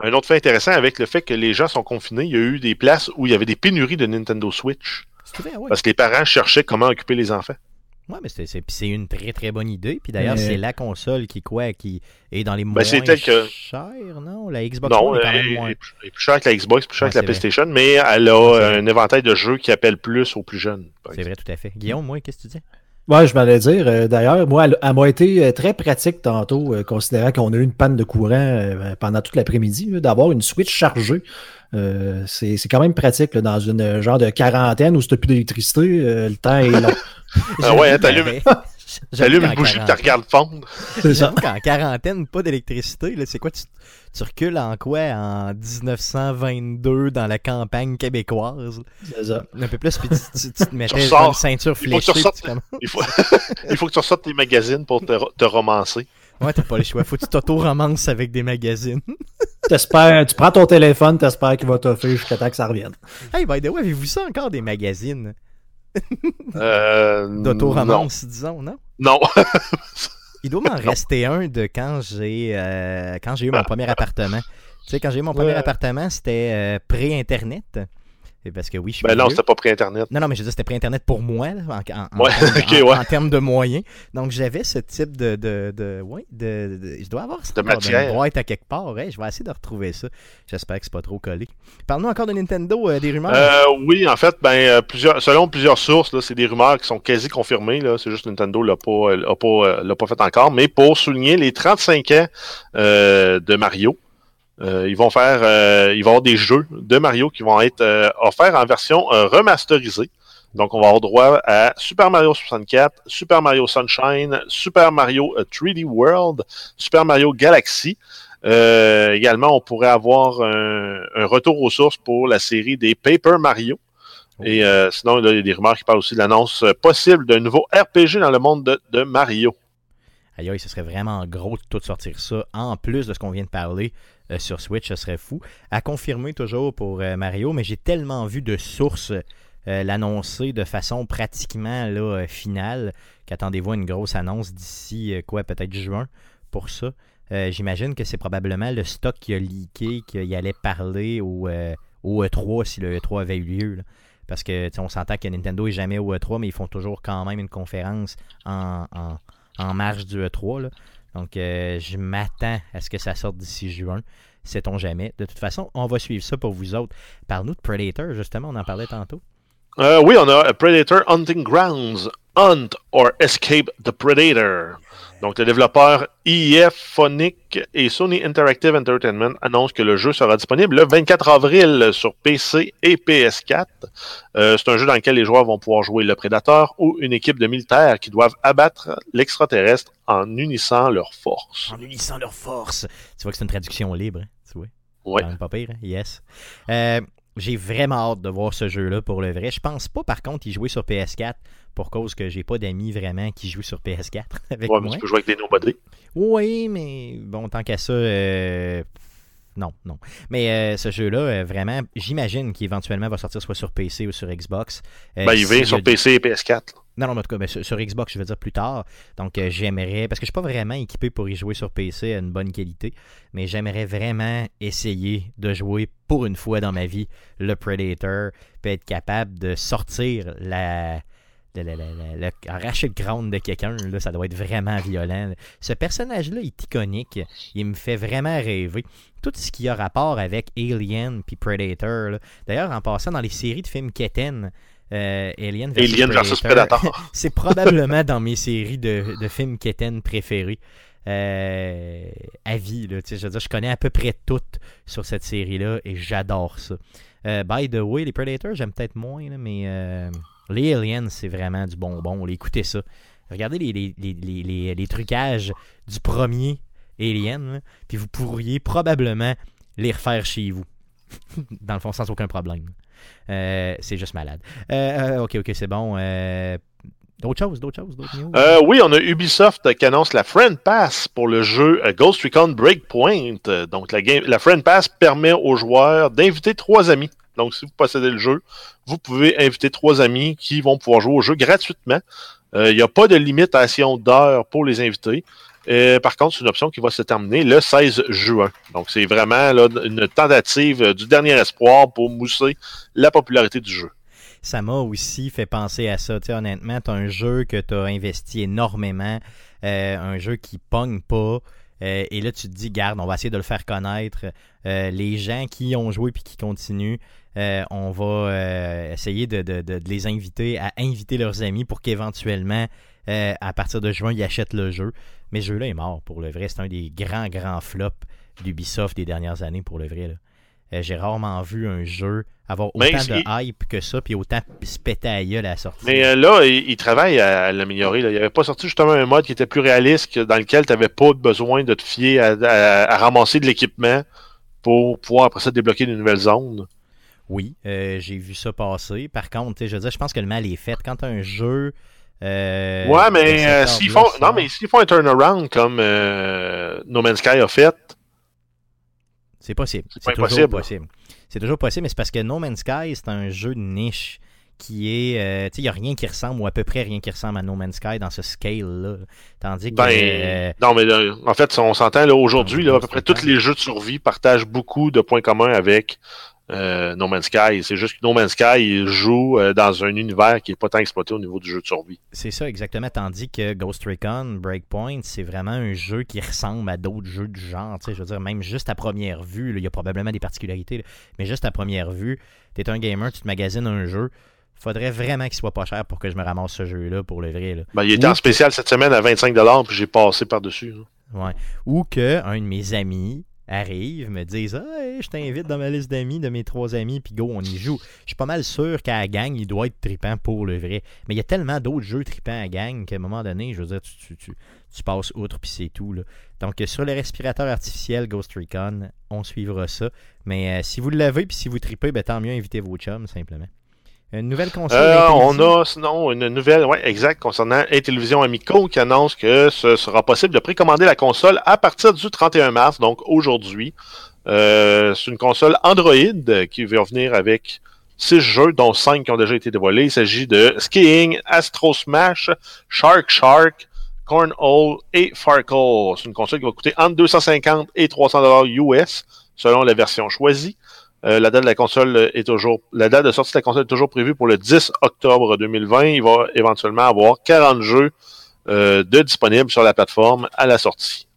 Un autre fait intéressant avec le fait que les gens sont confinés, il y a eu des places où il y avait des pénuries de Nintendo Switch. C'est vrai, ouais. Parce que les parents cherchaient comment occuper les enfants. Ouais, mais c'est, une très très bonne idée. Puis d'ailleurs, Mais- c'est la console qui quoi, qui est dans les moins c'est tel que- chères, non? La Xbox non, One est quand elle même est, moins. plus est plus cher que la Xbox, plus cher Ouais, que la vrai. PlayStation, mais elle a un éventail de jeux qui appelle plus aux plus jeunes. C'est vrai, tout à fait. Guillaume, moi, qu'est-ce que tu dis Ouais, je m'allais dire. euh, D'ailleurs, moi, elle, elle m'a été euh, très pratique tantôt, euh, considérant qu'on a eu une panne de courant euh, pendant toute l'après-midi, d'avoir une Switch chargée. Euh, c'est c'est quand même pratique là, dans une genre de quarantaine où si plus d'électricité, euh, le temps est long. [LAUGHS] Ah ouais, hein, t'allumes- [LAUGHS] qu'en une bougie tu regardes fondre. C'est ça. Qu'en quarantaine, pas d'électricité, là, c'est quoi tu, tu recules en quoi En 1922 dans la campagne québécoise? C'est ça. Un peu plus, puis tu, tu- tu te mettais une ceinture Il faut que tu fléchée. ressortes. Il faut, il faut que tu ressortes tes magazines pour te, te romancer. Ouais, t'as pas le choix. Faut que tu t'auto-romances avec des magazines. T'espères, tu prends ton téléphone, t'espères qu'il va t'offrir jusqu'à temps que ça revienne. hey, by the way, avez-vous ça encore des magazines? Euh, d'auto-romance, disons, non? Non. Il doit m'en [LAUGHS] rester un de quand j'ai euh, quand j'ai eu mon premier appartement. Tu sais, quand j'ai eu mon premier appartement, c'était euh, pré-internet. Et Parce que oui, je suis Ben non, c'était pas pris Internet. Non, non, mais je veux dire, c'était pré-internet pour moi, là, en, en- en Ouais, termes, ok, en- ouais. en termes de moyens. Donc, j'avais ce type de. de, de, ouais, de, de- je dois avoir ça De matière. boîte à quelque part. Je vais essayer de retrouver ça. J'espère que c'est pas trop collé. Parle-nous encore de Nintendo, euh, des rumeurs. Euh, oui, en fait, ben, euh, plusieurs, selon plusieurs sources, c'est des rumeurs qui sont quasi confirmées. C'est juste Nintendo l'a pas, l'a pas, l'a pas fait encore. Mais pour souligner les 35 ans euh, de Mario, euh, ils vont faire, euh, ils vont avoir des jeux de Mario qui vont être euh, offerts en version euh, remasterisée. Donc, on va avoir droit à Super Mario 64, Super Mario Sunshine, Super Mario euh, 3D World, Super Mario Galaxy. Également, on pourrait avoir un, un retour aux sources pour la série des Paper Mario. Et euh, sinon, là, il y a des rumeurs qui parlent aussi de l'annonce possible d'un nouveau RPG dans le monde de, de Mario. aïe, aïe, ce serait vraiment gros de tout sortir ça. En plus de ce qu'on vient de parler euh, sur Switch, ce serait fou. À confirmer toujours pour euh, Mario, mais j'ai tellement vu de sources euh, l'annoncer de façon pratiquement là, finale qu'attendez-vous à une grosse annonce d'ici, quoi, peut-être juin pour ça. J'imagine que c'est probablement le stock qui a leaké, qu'il allait parler au, au E3 si le E3 avait eu lieu. Parce que on s'entend que Nintendo est jamais au E3, mais ils font toujours quand même une conférence en, en, marge du E3. là. Donc euh, je m'attends à ce que ça sorte d'ici juin. Sait-on jamais. De toute façon, on va suivre ça pour vous autres. Parle-nous de Predator, justement, on en parlait tantôt. Euh, oui, on a Predator Hunting Grounds. Hunt or Escape the Predator. Donc, le développeur IF Phonic et Sony Interactive Entertainment annoncent que le jeu sera disponible le 24 avril sur PC et PS4. Euh, c'est un jeu dans lequel les joueurs vont pouvoir jouer le prédateur ou une équipe de militaires qui doivent abattre l'extraterrestre en unissant leurs forces. En unissant leurs forces. Tu vois que c'est une traduction libre, hein, tu vois? Même pas pire, hein? yes. Euh, j'ai vraiment hâte de voir ce jeu-là pour le vrai. Je pense pas, par contre, y jouer sur PS4 pour cause que j'ai pas d'amis vraiment qui jouent sur PS4 [LAUGHS] avec Ouais, mais moi. tu peux jouer avec des nobody. Oui, mais bon, tant qu'à ça, euh, non, non. Mais euh, ce jeu-là, euh, vraiment, j'imagine qu'éventuellement va sortir soit sur PC ou sur Xbox. Euh, Ben, il a sur PC et PS4. Non, non, sur, Xbox, je veux dire plus tard. Donc, euh, j'aimerais, parce que je suis pas vraiment équipé pour y jouer sur PC à une bonne qualité, mais j'aimerais vraiment essayer de jouer pour une fois dans ma vie le Predator, puis être capable de sortir la. la- la- le- arracher le crâne de quelqu'un, ça doit être vraiment violent. Ce personnage-là est iconique. Il me fait vraiment rêver. Tout ce qui a rapport avec Alien puis Predator. D'ailleurs, en passant dans les séries de films Keten, euh, Alien versus Alien versus Predator. [LAUGHS] c'est probablement dans mes séries de, de films Keten préférées. Euh, à vie, là, je veux dire, je connais à peu près toutes sur cette série-là et j'adore ça. Euh, by the way, les Predators, j'aime peut-être moins, là, mais euh, les Aliens, c'est vraiment du bonbon. Là, Écoutez ça. Regardez les, les, les, les, trucages du premier Alien, puis vous pourriez probablement les refaire chez vous. [LAUGHS] Dans le fond, sans aucun problème. Euh, c'est juste malade. Euh, euh, ok, ok, c'est bon. D'autres choses, oui, on a Ubisoft qui annonce la Friend Pass pour le jeu Ghost Recon Breakpoint. Donc, la, Friend Pass permet aux joueurs d'inviter trois amis. Donc, si vous possédez le jeu, vous pouvez inviter trois amis qui vont pouvoir jouer au jeu gratuitement. Il n'y a pas de limitation d'heures pour les invités. Euh, par contre, c'est une option qui va se terminer le 16 juin. Donc, c'est vraiment une tentative du dernier espoir pour mousser la popularité du jeu. ça m'a aussi fait penser à ça. Tu sais, honnêtement, tu un jeu que tu as investi énormément, euh, un jeu qui pogne pas. euh, et là, tu te dis, garde, on va essayer de le faire connaître. Les gens qui ont joué puis qui continuent, on va essayer de les inviter à inviter leurs amis pour qu'éventuellement, euh, à partir de juin, ils achètent le jeu. Mais ce jeu-là est mort pour le vrai. C'est un des grands, grands flops d'Ubisoft des dernières années pour le vrai. là. Euh, J'ai rarement vu un jeu avoir autant Mais de hype que ça, puis autant se péter à gueule à la sortie. Mais euh, là, il, il travaille à, l'améliorer. Il n'avait pas sorti justement un mode qui était plus réaliste, que- dans lequel tu n'avais pas besoin de te fier à, à- à ramasser de l'équipement pour pouvoir après ça débloquer de nouvelles zones. Oui, euh, j'ai vu ça passer. Par contre, je veux dire, je pense que le mal est fait. Quand un jeu. Euh, ouais, mais euh, s'ils font, non, mais s'ils font un turnaround comme euh, No Man's Sky a fait, C'est possible. C'est toujours possible. C'est toujours possible, mais c'est parce que No Man's Sky, c'est un jeu de niche qui est. tu sais, il n'y a rien qui ressemble, ou à peu près rien qui ressemble à No Man's Sky dans ce scale-là. Tandis que. ben, non, mais là, en fait, on s'entend là aujourd'hui, là, à peu près tous les jeux de survie partagent beaucoup de points communs avec euh, No Man's Sky. C'est juste que No Man's Sky il joue euh, dans un univers qui n'est pas tant exploité au niveau du jeu de survie. C'est ça, exactement. Tandis que Ghost Recon Breakpoint, c'est vraiment un jeu qui ressemble à d'autres jeux du genre. Tu sais, je veux dire, même juste à première vue, là, il y a probablement des particularités, là, mais juste à première vue, tu es un gamer, tu te magasines un jeu. Faudrait vraiment qu'il soit pas cher pour que je me ramasse ce jeu-là pour le vrai. là. Ben, il était en spécial cette semaine à 25 puis j'ai passé par-dessus. là. Ouais. Ou que un de mes amis arrive, me dise Hey, je t'invite dans ma liste d'amis, de mes trois amis, puis go, on y joue. Je suis pas mal sûr qu'à la gang, il doit être trippant pour le vrai. Mais il y a tellement d'autres jeux trippants à gang qu'à un moment donné, je veux dire, tu, tu, tu, passes outre, puis c'est tout. Là. Donc, sur le respirateur artificiel Ghost Recon, on suivra ça. Mais euh, si vous l'avez, puis si vous tripez, ben, tant mieux, invitez vos chums, simplement. Une nouvelle console. Euh, on a sinon une nouvelle, ouais, exact, concernant Intellivision Amico qui annonce que ce sera possible de précommander la console à partir du 31 mars, donc aujourd'hui. Euh, c'est une console Android qui va venir avec six jeux, dont cinq qui ont déjà été dévoilés. Il s'agit de Skiing, Astro Smash, Shark Shark, Cornhole et Farkle. C'est une console qui va coûter entre 250 et 300 dollars US selon la version choisie. Euh, la date de la console est toujours, la date de sortie de la console est toujours prévue pour le 10 octobre 2020. Il va éventuellement avoir 40 jeux euh, de disponibles sur la plateforme à la sortie.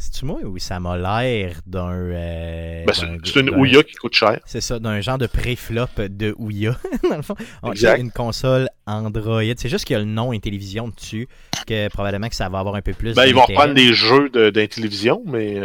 C'est-tu moi ou ça m'a l'air d'un. euh, Ben, c'est d'un- c'est une d'un- Ouya qui coûte cher. C'est ça, d'un genre de pré-flop de Ouya, [LAUGHS] dans le fond. On Exact. dit une console Android. C'est juste qu'il y a le nom Intellivision dessus, que probablement que ça va avoir un peu plus Ben, ils vont reprendre des jeux de- d'Intellivision, mais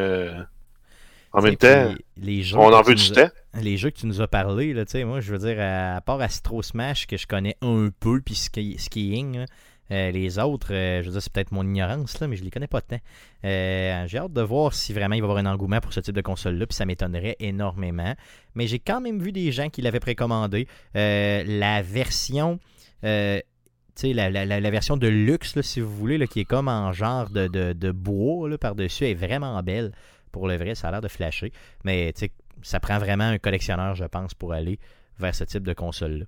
en même temps, les jeux on que en tu veut du nous as- temps. Les jeux que tu nous as parlé, là, tu sais, moi, je veux dire, à, à part Astro Smash, que je connais un peu, puis ski- Skiing, là, euh, les autres, euh, je veux dire, c'est peut-être mon ignorance, là, mais je les connais pas tant. Euh, j'ai hâte de voir si vraiment il va y avoir un engouement pour ce type de console-là, puis ça m'étonnerait énormément. Mais j'ai quand même vu des gens qui l'avaient précommandé. Euh, la version... la, la- version de luxe, là, si vous voulez, là, qui est comme en genre de, de- de bois là, par-dessus, est vraiment belle. Pour le vrai, ça a l'air de flasher. Mais ça prend vraiment un collectionneur, je pense, pour aller vers ce type de console-là.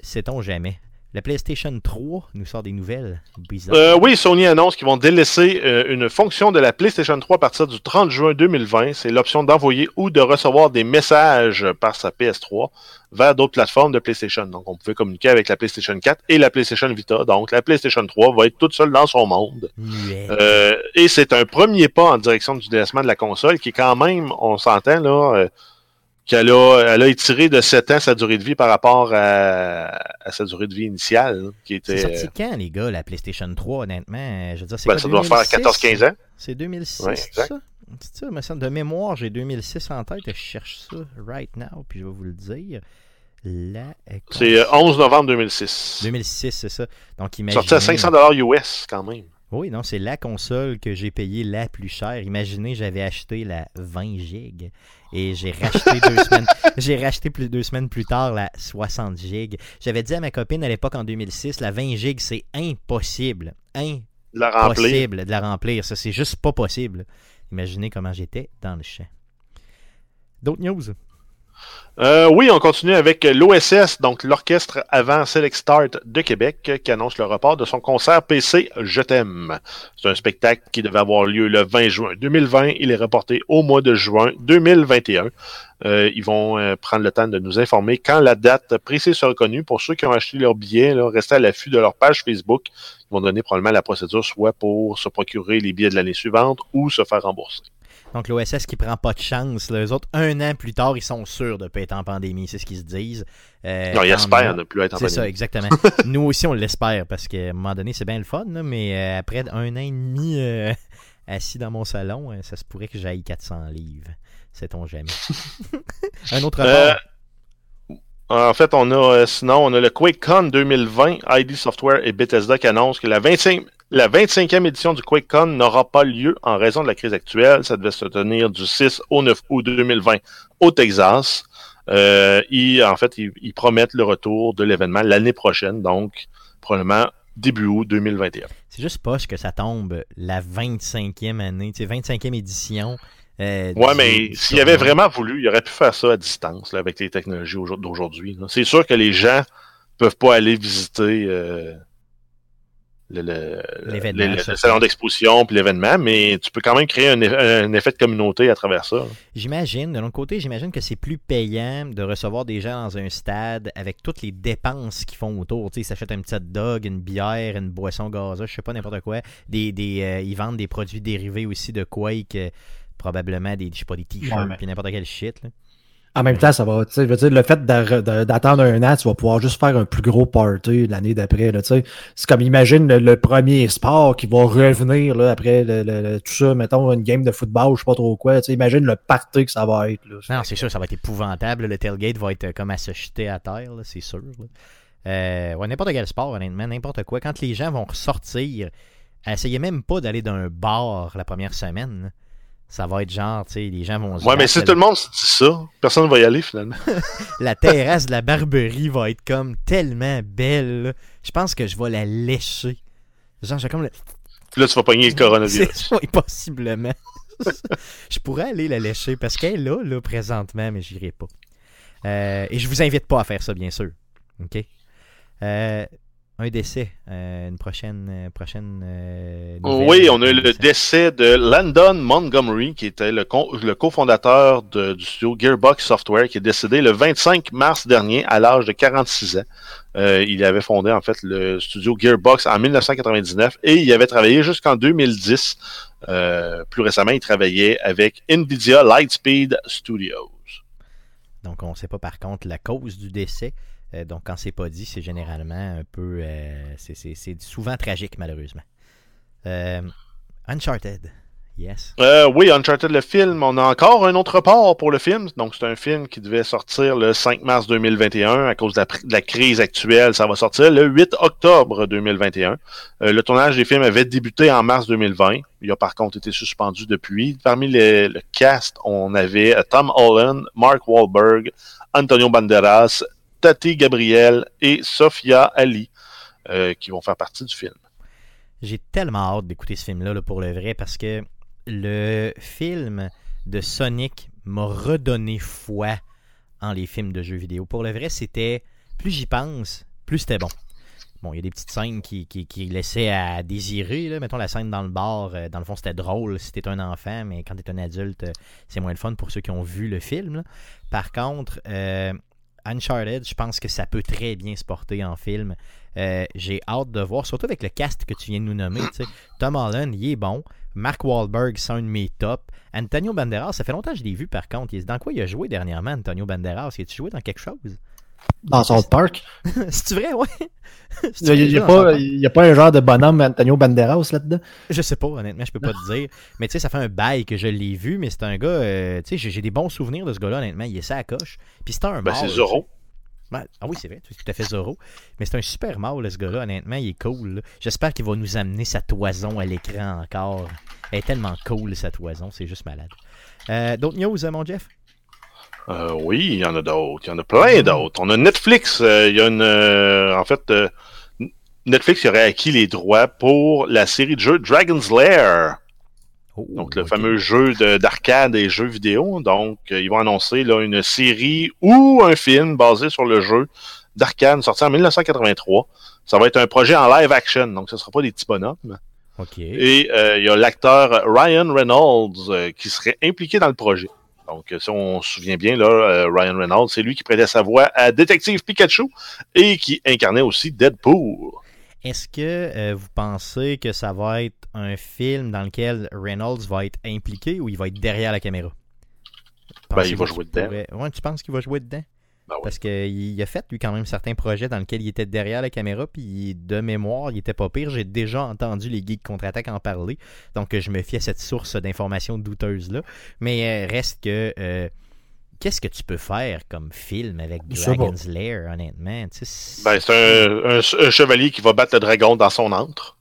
Sait-on jamais? La PlayStation 3 nous sort des nouvelles bizarres. Euh, oui, Sony annonce qu'ils vont délaisser euh, une fonction de la PlayStation 3 à partir du 30 juin 2020. C'est l'option d'envoyer ou de recevoir des messages par sa PS3 vers d'autres plateformes de PlayStation. Donc, on pouvait communiquer avec la PlayStation 4 et la PlayStation Vita. Donc, la PlayStation 3 va être toute seule dans son monde. Euh, et c'est un premier pas en direction du délaissement de la console qui est quand même, on s'entend là, qu'elle a, elle a étiré de 7 ans sa durée de vie par rapport à, à sa durée de vie initiale, là, qui C'est sorti quand, les gars, la PlayStation 3, honnêtement? Je veux dire, c'est ben, quoi, ça doit faire 2006? 14-15 ans. C'est 2006, Ouais, exact. ça? C'est ça, me semble. De mémoire, j'ai 2006 en tête. Je cherche ça right now, puis je vais vous le dire. La C'est euh, 11 novembre 2006. 2006, c'est ça. Donc, imaginez... Sorti à 500 dollars US quand même. Oui, non, c'est la console que j'ai payée la plus chère. Imaginez, j'avais acheté la 20 gigs et j'ai racheté deux [LAUGHS] semaines. J'ai racheté plus deux semaines plus tard la 60 gigs. J'avais dit à ma copine à l'époque en 2006, la 20 gigs, c'est impossible. De la remplir. Impossible de la remplir. Ça, c'est juste pas possible. Imaginez comment j'étais dans le champ. D'autres news? Euh, oui, on continue avec l'OSS, donc l'Orchestre Avant Select Start de Québec, qui annonce le report de son concert PC Je t'aime. C'est un spectacle qui devait avoir lieu le 20 juin 2020. Il est reporté au mois de juin 2021. Euh, ils vont euh, prendre le temps de nous informer quand la date précise sera connue. Pour ceux qui ont acheté leur billet, là, restez à l'affût de leur page Facebook. Ils vont donner probablement la procédure soit pour se procurer les billets de l'année suivante ou se faire rembourser. Donc, l'OSS qui prend pas de chance. Les autres, un an plus tard, ils sont sûrs de ne pas être en pandémie. C'est ce qu'ils se disent. Euh, non, ils espèrent ne plus être en C'est ça, pandémie. exactement. [LAUGHS] Nous aussi, on l'espère parce qu'à un moment donné, c'est bien le fun, là, mais euh, après un an et demi euh, [LAUGHS] assis dans mon salon, ça se pourrait que j'aille 400 livres. Sait-on jamais. [LAUGHS] un autre rapport? En fait, on a euh, sinon on a le QuakeCon 2020, ID Software et Bethesda qui annoncent que la 25 la 25e édition du QuakeCon n'aura pas lieu en raison de la crise actuelle. Ça devait se tenir du 6 au 9 août 2020 au Texas. Euh, en fait, ils, promettent le retour de l'événement l'année prochaine, donc probablement début août 2021. C'est juste poche que ça tombe la 25e année, tu sais, 25e édition. Euh, Ouais, mais s'il avait vraiment voulu, il aurait pu faire ça à distance là, avec les technologies au- d'aujourd'hui. C'est sûr que les gens peuvent pas aller visiter euh, le, le- L'événement, le- le ça, salon d'exposition puis l'événement, mais tu peux quand même créer un, eff- un effet de communauté à travers ça. J'imagine, de l'autre côté, j'imagine que c'est plus payant de recevoir des gens dans un stade avec toutes les dépenses qu'ils font autour. Tu sais, ils s'achètent un petit hot dog, une bière, une boisson gazeuse, je sais pas, n'importe quoi. Des, des, euh, ils vendent des produits dérivés aussi de Quake, euh, probablement des, je sais pas, des t-shirts, Ouais, mais- puis n'importe quel shit. là. En même temps, ça va, tu sais, je veux dire, le fait d'a- d'a- d'attendre un an, tu vas pouvoir juste faire un plus gros party l'année d'après, là, tu sais. C'est comme, imagine le, le premier sport qui va revenir, là, après le- le- le- tout ça, mettons, une game de football, je sais pas trop quoi, tu sais, imagine le party que ça va être, là. Non, c'est sûr, ça va être épouvantable. Le tailgate va être euh, comme à se jeter à terre, c'est sûr. là. Euh, ouais, n'importe quel sport, honnêtement, n'importe quoi. Quand les gens vont ressortir, essayez même pas d'aller d'un bar la première semaine. là. Ça va être genre, tu sais, les gens vont se Ouais, mais si tout le monde se dit ça, personne ne va y aller finalement. [LAUGHS] La terrasse de la Barberie va être comme tellement belle. Je pense que je vais la lécher. Genre, j'ai comme le... Puis là, tu vas pogner le coronavirus. [LAUGHS] Oui, possiblement. [LAUGHS] je pourrais aller la lécher parce qu'elle est là, là, présentement, mais j'irai pas. Euh, et je vous invite pas à faire ça, bien sûr. OK? Euh, un décès. euh, une prochaine. euh, prochaine euh, nouvelle. Oui, on a eu le décès. de Landon Montgomery, qui était le, co- le cofondateur de- du studio Gearbox Software, qui est décédé le 25 mars dernier à l'âge de 46 ans. Euh, il avait fondé en fait le studio Gearbox en 1999 et il avait travaillé jusqu'en 2010. Euh, plus récemment, il travaillait avec Nvidia Lightspeed Studios. Donc, on ne sait pas par contre la cause du décès. Euh, donc, quand c'est pas dit, c'est généralement un peu. euh, c'est- souvent tragique, malheureusement. Euh, Uncharted. Yes. Oui, Uncharted le film, on a encore un autre report pour le film. Donc c'est un film qui devait sortir le 5 mars 2021 à cause de la, crise actuelle. Ça va sortir le 8 octobre 2021. Euh, le tournage des films avait débuté en mars 2020. Il a par contre été suspendu depuis. Parmi le cast, on avait Tom Holland, Mark Wahlberg, Antonio Banderas, Tati Gabriel et Sophia Ali euh, qui vont faire partie du film. J'ai tellement hâte d'écouter ce film-là là, pour le vrai parce que le film de Sonic m'a redonné foi en les films de jeux vidéo. Pour le vrai, c'était. Plus j'y pense, plus c'était bon. Bon, il y a des petites scènes qui, qui, qui laissaient à désirer. Mettons la scène dans le bar. euh, dans le fond, c'était drôle si t'es un enfant, mais quand t'es un adulte, euh, c'est moins le fun pour ceux qui ont vu le film. Par contre, Uncharted, je pense que ça peut très bien se porter en film. Euh, J'ai hâte de voir, surtout avec le cast que tu viens de nous nommer. Tom Holland, il est bon. Mark Wahlberg, c'est un de mes tops. Antonio Banderas, ça fait longtemps que je l'ai vu par contre. Dans quoi il a joué dernièrement, Antonio Banderas? Il a-tu joué dans quelque chose? Dans South Park. [LAUGHS] C'est-tu vrai, ouais? [LAUGHS] Il n'y a, il y a pas- a un genre de bonhomme Antonio Banderas là-dedans? Je sais pas, honnêtement, je peux pas te dire. Mais tu sais, ça fait un bail que je l'ai vu, mais c'est un gars, euh, tu sais, j'ai- des bons souvenirs de ce gars-là, honnêtement. Il est ça à coche. Puis c'est un Ben, c'est Zorro. Ouais, ah oui, c'est vrai, c'est tout à fait Zorro. Mais c'est un super mâle, ce gars-là, honnêtement, il est cool. J'espère qu'il va nous amener sa toison à l'écran encore. Elle est tellement cool, sa toison, c'est juste malade. Euh, D'autres news, mon Jeff? Euh, oui, il y en a d'autres. Il y en a plein d'autres. On a Netflix. euh, il y a une. euh, en fait, euh, Netflix aurait acquis les droits pour la série de jeux Dragon's Lair. Oh, Donc, le fameux jeu de- d'arcade et jeux vidéo. Donc, euh, ils vont annoncer là, une série ou un film basé sur le jeu d'arcade sorti en 1983. Ça va être un projet en live action. Donc, ce ne sera pas des petits bonhommes. Ok. Et euh, il y a l'acteur Ryan Reynolds qui serait impliqué dans le projet. Donc, euh, si on se souvient bien, là, euh, Ryan Reynolds, c'est lui qui prêtait sa voix à Détective Pikachu et qui incarnait aussi Deadpool. Est-ce que euh, vous pensez que ça va être un film dans lequel Reynolds va être impliqué ou il va être derrière la caméra? Ben, il va jouer dedans. Ouais, tu penses qu'il va jouer dedans? Ben oui. Parce qu'il a fait, lui, quand même, certains projets dans lesquels il était derrière la caméra, puis de mémoire, il était pas pire. J'ai déjà entendu les geeks contre-attaque en parler, donc je me fie à cette source d'informations douteuse-là. Mais euh, reste que... euh, Qu'est-ce que tu peux faire comme film avec. Dragon's Lair, honnêtement? Tu sais, Ben, c'est un, un- un chevalier qui va battre le dragon dans son antre.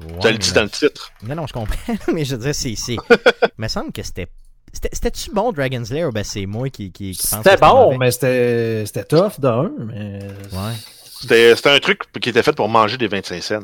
Ouais, Ça le là- dans le titre. Non, non, je comprends, [LAUGHS] mais je veux dire, c'est. c'est... [LAUGHS] il me semble que c'était. C'était- C'était-tu bon, Dragon's Lair, ou ben c'est moi qui, qui, qui pense C'était bon, mais c'était c'était tough de un, mais. Ouais. C'était c'était un truc qui était fait pour manger des 25 cents.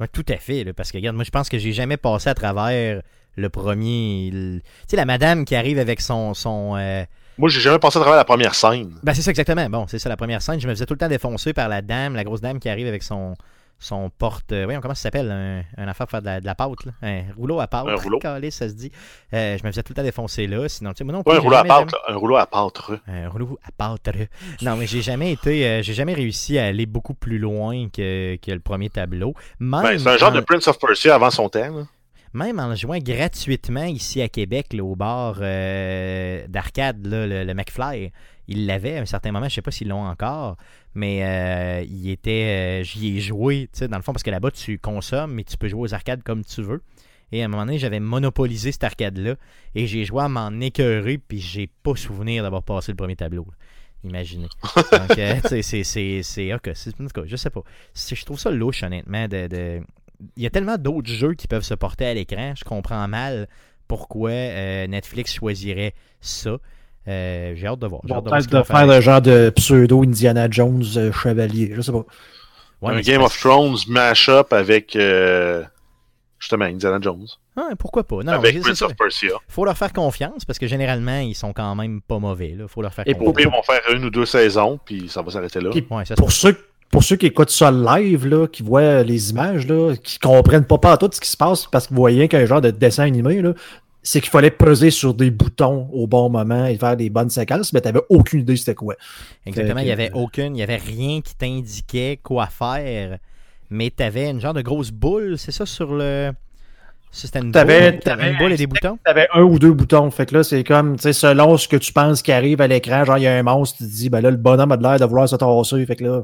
Ouais, tout à fait, là, parce que regarde, moi je pense que j'ai jamais passé à travers le premier. le- Tu sais, la madame qui arrive avec son. son euh, Moi, j'ai jamais passé à travers la première scène. Ben c'est ça exactement. Bon, c'est ça la première scène. Je me faisais tout le temps défoncer par la dame, la grosse dame qui arrive avec son. Son porte. euh, voyons, comment ça s'appelle Un, un affaire pour faire de la, de la pâte, là. Un rouleau à pâte. Un rouleau. Calé, ça se dit. Euh, je me faisais tout le temps défoncer là. Sinon, tu sais, moi non plus, un rouleau à jamais- là, un rouleau à pâte. Un rouleau à pâte. Non, mais j'ai jamais été. euh, j'ai jamais réussi à aller beaucoup plus loin que, que le premier tableau. Ben, c'est un genre en, de Prince of Persia avant son temps. là. même en le jouant gratuitement ici à Québec, là, au bar euh, d'arcade, le McFly. Il l'avait à un certain moment, je sais pas s'ils l'ont encore, mais euh, il était. euh, J'y ai joué, tu sais, dans le fond, parce que là-bas, tu consommes, mais tu peux jouer aux arcades comme tu veux. Et à un moment donné, j'avais monopolisé cet arcade-là. Et j'ai joué à m'en écœurer, puis j'ai pas souvenir d'avoir passé le premier tableau. là. Imaginez. Donc, euh, [LAUGHS] tu sais, c'est. ok, en tout cas, je sais pas. Je trouve ça louche, honnêtement. De, de- Il y a tellement d'autres jeux qui peuvent se porter à l'écran. Je comprends mal pourquoi euh, Netflix choisirait ça. Euh, j'ai hâte de voir. J'ai Bon, hâte de voir ce peut-être de faire le genre de pseudo Indiana Jones euh, chevalier. Je sais pas. Ouais, un Game pas- of Thrones mash-up avec euh, justement Indiana Jones. Ah, pourquoi pas? Non, avec Prince of Persia. faut leur faire confiance parce que généralement, ils sont quand même pas mauvais. Il faut leur faire Et Au confiance. pire, ils vont faire une ou deux saisons, puis ça va s'arrêter là. Puis Ouais, ça se Pour ceux, pour ceux qui écoutent ça live, là, qui voient les images, là, qui comprennent pas pas tout ce qui se passe parce qu'ils voyaient qu'un genre de dessin animé, là, c'est qu'il fallait peser sur des boutons au bon moment et faire des bonnes séquences, mais t'avais aucune idée c'était quoi. Exactement, il n'y avait aucune, il n'y avait rien qui t'indiquait quoi faire, mais tu avais une genre de grosse boule, c'est ça, sur le. C'était une, T'avais- boule, t'avais t'avais une boule et des boutons? T'avais un ou deux boutons. Fait que là, c'est comme, tu sais, selon ce que tu penses qui arrive à l'écran, genre, il y a un monstre, tu te dis, ben là, le bonhomme a de l'air de vouloir se tasser. Fait que là,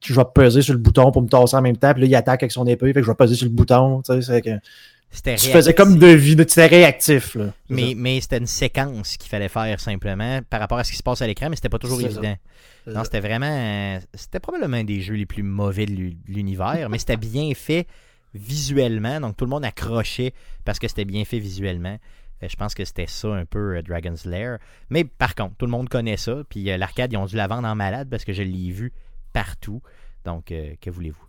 tu vas peser sur le bouton pour me tasser en même temps. Puis là, il attaque avec son épée. Fait que je vais peser sur le bouton. Tu sais, c'est que C'était tu faisais comme deviner, tu étais réactif, là. Mais, ça. mais c'était une séquence qu'il fallait faire simplement par rapport à ce qui se passe à l'écran, mais c'était pas toujours ça. évident. Non, c'était vraiment. C'était probablement un des jeux les plus mauvais de l'u- de l'univers, mais c'était bien fait visuellement. Donc tout le monde accrochait parce que c'était bien fait visuellement. Euh, Je pense que c'était ça un peu euh, Dragon's Lair. Mais par contre, tout le monde connaît ça. Puis euh, l'arcade, ils ont dû la vendre en malade parce que je l'ai vu partout. Donc, euh, que voulez-vous?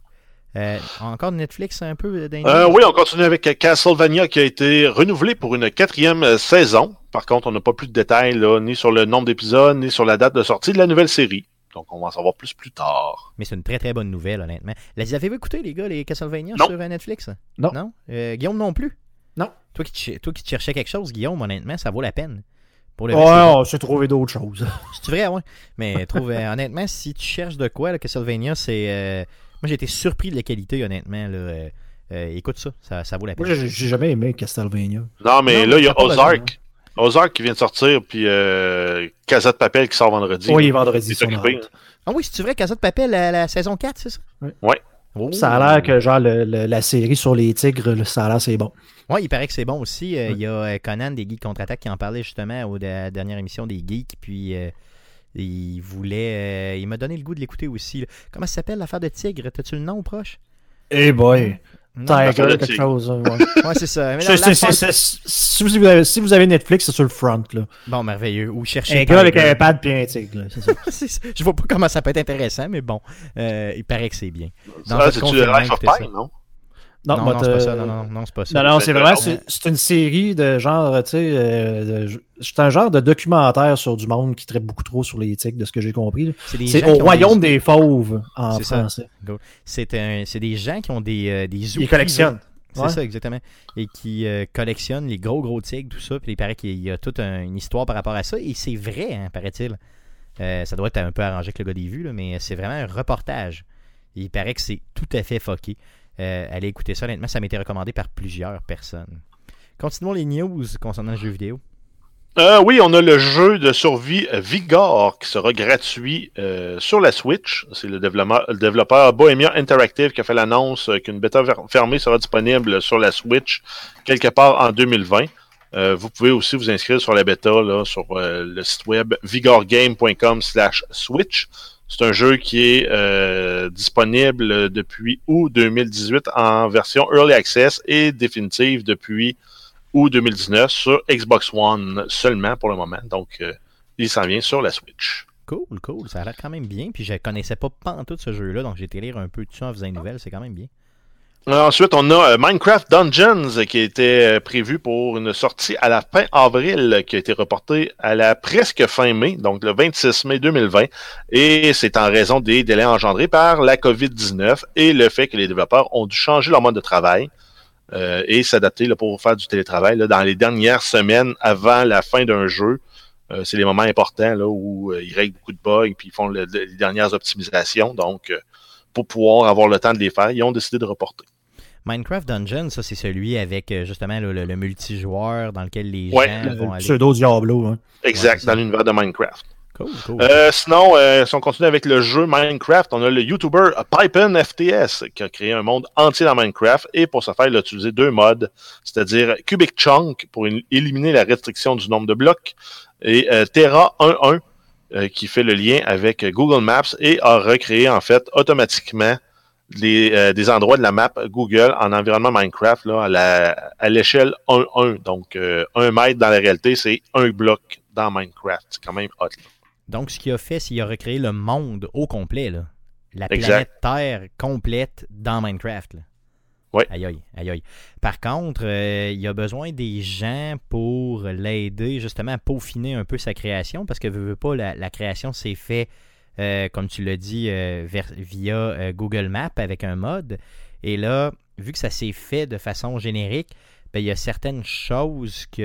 Euh, encore Netflix un peu euh, Euh, oui, on continue avec Castlevania qui a été renouvelé pour une quatrième euh, saison. Par contre, on n'a pas plus de détails là, ni sur le nombre d'épisodes, ni sur la date de sortie de la nouvelle série. Donc, on va en savoir plus plus tard. Mais c'est une très très bonne nouvelle, honnêtement. Les avez-vous écouté, les gars, les Castlevania Non. sur euh, Netflix? Non. Non? Euh, Guillaume non plus? Non. Toi qui, toi qui te cherchais quelque chose, Guillaume, honnêtement, ça vaut la peine. Pour le Ouais, reste, on s'est trouvé d'autres choses. c'est vrai, ouais. Mais trouve, euh, honnêtement, si tu cherches de quoi, là, Castlevania, c'est. Moi, j'ai été surpris de la qualité, honnêtement. Là. Euh, euh, écoute ça, ça, ça vaut la peine. Moi, j'ai jamais aimé Castlevania. Non, mais Non, là, il y a Ozark. Ozark qui vient de sortir, puis euh, Casa de Papel qui sort vendredi. Oui, vendredi, occupé. hâte. Ah oui, c'est vrai, Casa de Papel, la, la saison 4, c'est ça? Ouais. Ouais. Oh. Ça a l'air que, genre, le- le- la série sur les tigres, là, ça a l'air c'est bon. Oui, il paraît que c'est bon aussi. Euh, Ouais. Il y a Conan des Geeks Contre-Attaque qui en parlait justement au de la dernière émission des Geeks. Puis euh, il voulait. euh, il m'a donné le goût de l'écouter aussi. là. Comment ça s'appelle l'affaire de Tigre? T'as-tu le nom proche? Eh boy! Non? Tiger, quelque tigre. chose. ouais. Ouais, c'est ça. Mais si, vous avez, si vous avez Netflix, c'est sur le front. Là. Bon, merveilleux. Ou chercher. Un gars avec un pad puis un tigre. [LAUGHS] ça. Je vois pas comment ça peut être intéressant, mais bon. Euh, il paraît que c'est bien. Ça, c'est-tu confirme, Life of non? Non, Non, non, c'est pas ça. Non, non, non, c'est pas ça. Non, non, C'est vraiment, c'est une série de genre, tu sais, euh, de- c'est un genre de documentaire sur du monde qui traite beaucoup trop sur l'éthique, de ce que j'ai compris. C'est des C'est gens au royaume des- des fauves en français. C'est un- c'est des gens qui ont des, euh, des Ils collectionnent. C'est Ouais. ça, exactement. Et qui euh, collectionnent les gros, gros tigres, tout ça. Puis il paraît qu'il y a toute un- une histoire par rapport à ça. Et c'est vrai, hein, paraît-il. Euh, ça doit être un peu arrangé avec le gars des vues, là, mais c'est vraiment un reportage. Et il paraît que c'est tout à fait fucké. Euh, allez écouter ça, honnêtement, ça m'a été recommandé par plusieurs personnes. Continuons les news concernant le jeu vidéo. Euh, oui, on a le jeu de survie Vigor qui sera gratuit euh, sur la Switch. C'est le le développeur Bohemia Interactive qui a fait l'annonce qu'une bêta fermée sera disponible sur la Switch quelque part en 2020. Euh, vous pouvez aussi vous inscrire sur la bêta là, sur le site web vigorgame.com slash switch. C'est un jeu qui est euh, disponible depuis août 2018 en version Early Access et définitive depuis août 2019 sur Xbox One seulement pour le moment. Donc, euh, il s'en vient sur la Switch. Cool, cool. Ça a l'air quand même bien. Puis je connaissais pas tout ce jeu-là, donc j'ai été lire un peu dessus en faisant une nouvelle. C'est quand même bien. Ensuite, on a euh, Minecraft Dungeons qui était euh, prévu pour une sortie à la fin avril, qui a été reportée à la presque fin mai, donc le 26 mai 2020. Et c'est en raison des délais engendrés par la COVID-19 et le fait que les développeurs ont dû changer leur mode de travail euh, et s'adapter pour faire du télétravail là, dans les dernières semaines avant la fin d'un jeu. Euh, c'est les moments importants là, où euh, ils règlent beaucoup de bugs puis ils font le- le- les dernières optimisations. Donc, pour pouvoir avoir le temps de les faire, ils ont décidé de reporter. Minecraft Dungeon, ça c'est celui avec euh, justement le, le- le multijoueur dans lequel les Ouais. gens Le vont aller. pseudo Diablo. Hein. Exact, Ouais, dans l'univers de Minecraft. Cool, cool. Euh, sinon, euh, si on continue avec le jeu Minecraft, on a le YouTuber Pipen FTS qui a créé un monde entier dans Minecraft et pour ce faire, il a utilisé deux modes, c'est-à-dire Cubic Chunk pour él- éliminer la restriction du nombre de blocs et euh, Terra 1.1 euh, qui fait le lien avec Google Maps et a recréé en fait automatiquement les, euh, des endroits de la map Google en environnement Minecraft là, à, la- à l'échelle 1-1. Donc, euh, un mètre dans la réalité, c'est un bloc dans Minecraft. C'est quand même hot. là. Donc, ce qu'il a fait, c'est qu'il a recréé le monde au complet, là. La Exact. planète Terre complète dans Minecraft. Là. Ouais. Aïe aïe, aïe aïe. Par contre, euh, il a besoin des gens pour l'aider justement à peaufiner un peu sa création parce que veux, veux pas, la, la création s'est fait, euh, comme tu l'as dit, euh, via euh, Google Maps avec un mode. Et là, vu que ça s'est fait de façon générique, ben, il y a certaines choses qui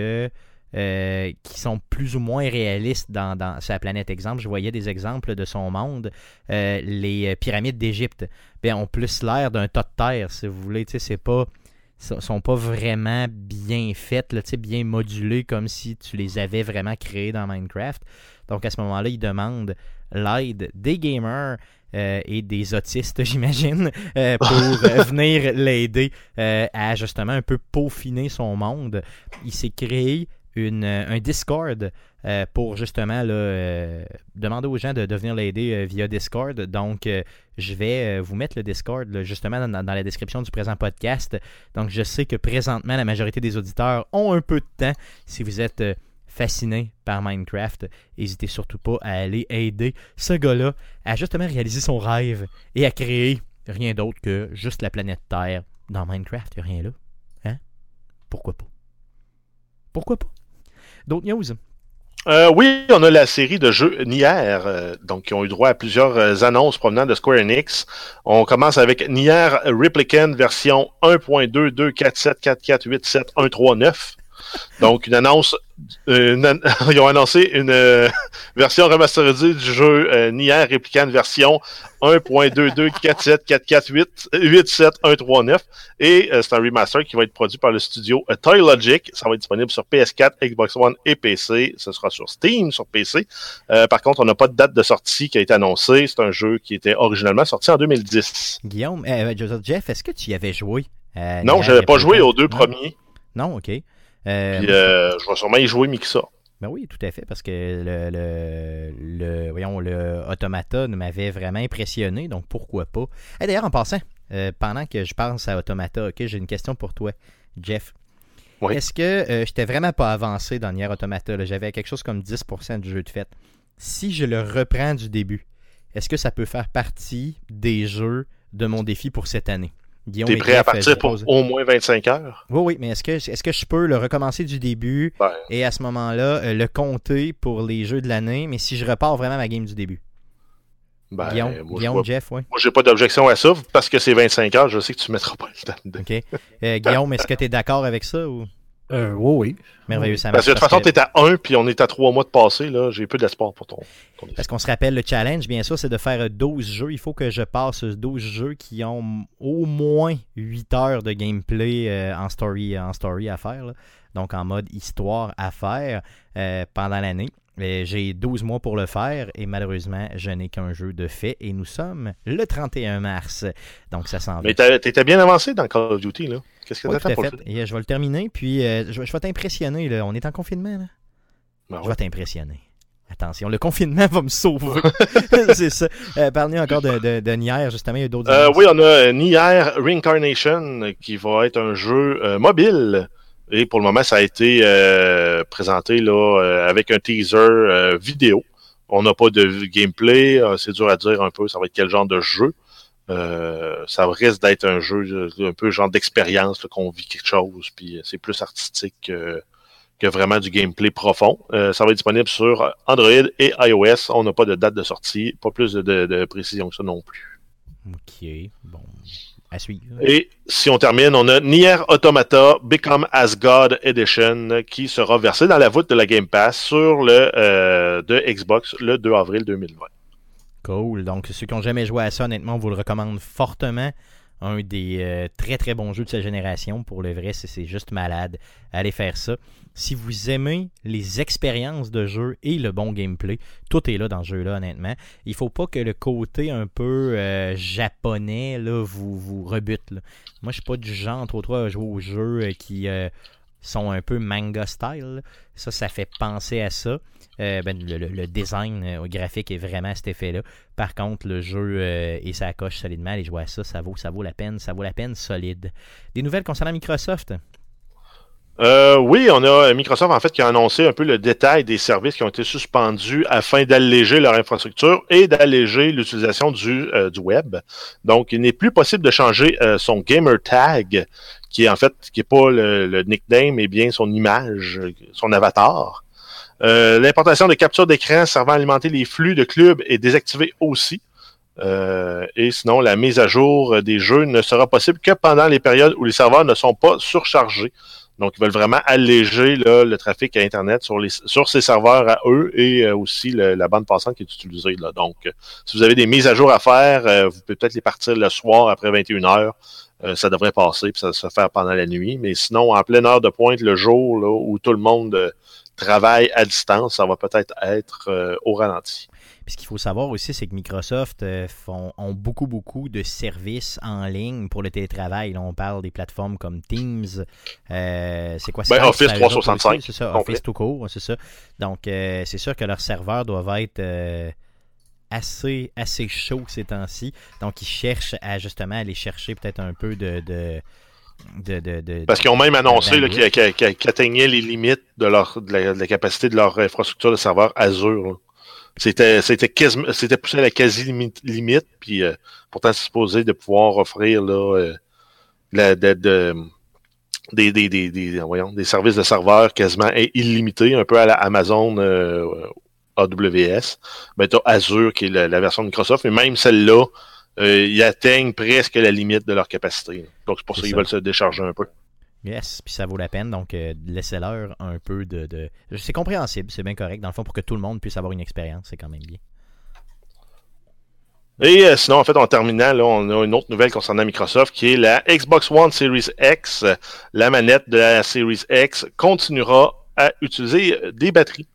sont plus ou moins réalistes dans, sa planète. Exemple, je voyais des exemples de son monde. Les pyramides d'Égypte ben, ont plus l'air d'un tas de terre, si vous voulez. Tu sais, c'est pas sont pas vraiment bien faites, bien modulées comme si tu les avais vraiment créées dans Minecraft. Donc à ce moment-là, il demande l'aide des gamers euh, et des autistes, [LAUGHS] j'imagine, euh, pour euh, [LAUGHS] venir l'aider euh, à justement un peu peaufiner son monde. Il s'est créé une, un Discord pour justement là, demander aux gens de, de venir l'aider via Discord. Donc, je vais vous mettre le Discord là, justement dans, dans la description du présent podcast. Donc, je sais que présentement, la majorité des auditeurs ont un peu de temps. Si vous êtes fasciné par Minecraft, n'hésitez surtout pas à aller aider ce gars-là à justement réaliser son rêve et à créer rien d'autre que juste la planète Terre dans Minecraft. Il n'y a rien là. Hein? Pourquoi pas? Pourquoi pas? D'autres news? Euh, oui, on a la série de jeux Nier, euh, donc qui ont eu droit à plusieurs euh, annonces provenant de Square Enix. On commence avec Nier Replicant version 1.22474487139. Donc une annonce, une an- [LAUGHS] ils ont annoncé une euh, [LAUGHS] version remasterisée du jeu euh, Nier Replicant version 1.22474487139 et euh, c'est un remaster qui va être produit par le studio Toy Logic. Ça va être disponible sur PS4, Xbox One et PC. Ce sera sur Steam, sur PC. Par contre, on n'a pas de date de sortie qui a été annoncée. C'est un jeu qui était originalement sorti en 2010. Guillaume, je dire, Jeff, est-ce que tu y avais joué? non, Nier j'avais pas joué aux deux Non? premiers. Non, ok. Euh, Puis, euh, je vais sûrement y jouer, ça. Ben oui, tout à fait, parce que le, le, le- voyons, le Automata m'avait vraiment impressionné, donc pourquoi pas. Et D'ailleurs, en passant, euh, pendant que je pense à Automata, ok, j'ai une question pour toi, Jeff. Oui. Est-ce que euh, j'étais vraiment pas avancé dans Nier Automata? J'avais quelque chose comme 10% du jeu de fait. Si je le reprends du début, est-ce que ça peut faire partie des jeux de mon défi pour cette année? Guillaume T'es prêt à partir pour pose- au moins 25 heures? Oui, oui, mais est-ce que, est-ce que je peux le recommencer du début? Ben, et à ce moment-là, euh, le compter pour les jeux de l'année, mais si je repars vraiment ma game du début? ben, Guillaume, moi, je Guillaume vois- Jeff, oui. moi, j'ai pas d'objection à ça parce que c'est 25 heures. Je sais que tu mettras pas le temps dedans. OK. Euh, Guillaume, est-ce que tu es d'accord avec ça ou? Euh, oui, oui. merveilleux, ça Parce que de toute façon, que- t'es à 1 puis on est à 3 mois de passé. Là, j'ai peu d'espoir pour ton, ton. Parce qu'on se rappelle, le challenge, bien sûr, c'est de faire euh, 12 jeux. Il faut que je passe 12 jeux qui ont au moins 8 heures de gameplay euh, en, story, en story à faire. là. Donc en mode histoire à faire euh, pendant l'année. J'ai 12 mois pour le faire et malheureusement, je n'ai qu'un jeu de fait et nous sommes le 31 mars. Donc ça s'en va. Mais t'as- t'étais bien avancé dans Call of Duty. là. Qu'est-ce que t'attends tout à pour fait. euh, je vais le terminer, puis euh, je, vais- je vais t'impressionner. là. On est en confinement, là. Ben Je ouais. vais t'impressionner. Attention, le confinement va me sauver. [LAUGHS] [LAUGHS] c'est ça. Euh, Parlez encore de, de, de Nier, justement. Il y a d'autres Euh, oui, on a Nier Reincarnation qui va être un jeu euh, mobile. Et pour le moment, ça a été euh, présenté là euh, avec un teaser euh, vidéo. On n'a pas de gameplay, c'est dur à dire un peu ça va être quel genre de jeu. Ça risque d'être un jeu un peu genre d'expérience, qu'on vit quelque chose, puis c'est plus artistique que, vraiment du gameplay profond. Ça va être disponible sur Android et iOS. On n'a pas de date de sortie, pas plus de précision que ça non plus. Ok, bon. À suivre. Et si on termine, on a Nier Automata Become as God Edition qui sera versé dans la voûte de la Game Pass sur le euh, de Xbox le 2 avril 2020. Cool. Donc, ceux qui n'ont jamais joué à ça, honnêtement, on vous le recommande fortement. Un des euh, très très bons jeux de sa génération. Pour le vrai, c'est juste malade. Allez faire ça. Si vous aimez les expériences de jeu et le bon gameplay, tout est là dans ce jeu-là, honnêtement. Il faut pas que le côté un peu euh, japonais là, vous, vous rebute. Moi, je suis pas du genre trop trop à jouer aux jeux euh, qui sont un peu manga style. Ça, ça fait penser à ça. Euh, ben, le, design euh, graphique est vraiment à cet effet-là. Par contre, le jeu euh, et sa coche solidement. Et jouer à ça, ça vaut, ça vaut la peine. Ça vaut la peine solide. Des nouvelles concernant Microsoft? Oui, on a Microsoft en fait qui a annoncé un peu le détail des services qui ont été suspendus afin d'alléger leur infrastructure et d'alléger l'utilisation du, du web. Donc, il n'est plus possible de changer son gamer tag, qui est en fait qui est pas le, le nickname, mais bien son image, son avatar. Euh, l'importation de capture d'écran servant à alimenter les flux de clubs est désactivée aussi. Euh, et sinon, la mise à jour des jeux ne sera possible que pendant les périodes où les serveurs ne sont pas surchargés. Donc, ils veulent vraiment alléger le trafic à Internet sur, ces serveurs à eux et euh, aussi la bande passante qui est utilisée. Là. Donc, si vous avez des mises à jour à faire, vous pouvez peut-être les partir le soir après 21 heures. ça devrait passer, puis ça se faire pendant la nuit. Mais sinon, en pleine heure de pointe, le jour, là, où tout le monde travail à distance, ça va peut-être être, euh, au ralenti. Puis ce qu'il faut savoir aussi, c'est que Microsoft euh, font, ont beaucoup, beaucoup de services en ligne pour le télétravail. Là, on parle des plateformes comme Teams. Euh, c'est quoi ben, Office 365. C'est ça, Office tout court, c'est ça. Donc, c'est sûr que leurs serveurs doivent être assez, assez chauds ces temps-ci. Donc, ils cherchent à justement aller chercher peut-être un peu de parce qu'ils ont même annoncé qu'ils atteignaient les limites de, leur, de, la, capacité de leur infrastructure de serveur Azure. C'était c'était c'était poussé à la quasi limite, limite puis euh, pourtant c'est supposé de pouvoir offrir là euh, la, de, des, des, des, des, voyons, des services de serveurs quasiment illimités, un peu à la Amazon euh, AWS. Mais tu as Azure qui est la, la, version de Microsoft, mais même celle-là, euh, ils atteignent presque la limite de leur capacité. Donc c'est pour ça qu'ils veulent se décharger un peu. Yes, puis ça vaut la peine. Donc, euh, laissez-leur un peu de. C'est compréhensible, c'est bien correct. Dans le fond, pour que tout le monde puisse avoir une expérience, c'est quand même bien. Et euh, sinon, en fait, en terminant, là, on a une autre nouvelle concernant Microsoft qui est la Xbox One Series X. La manette de la Series X continuera à utiliser des batteries.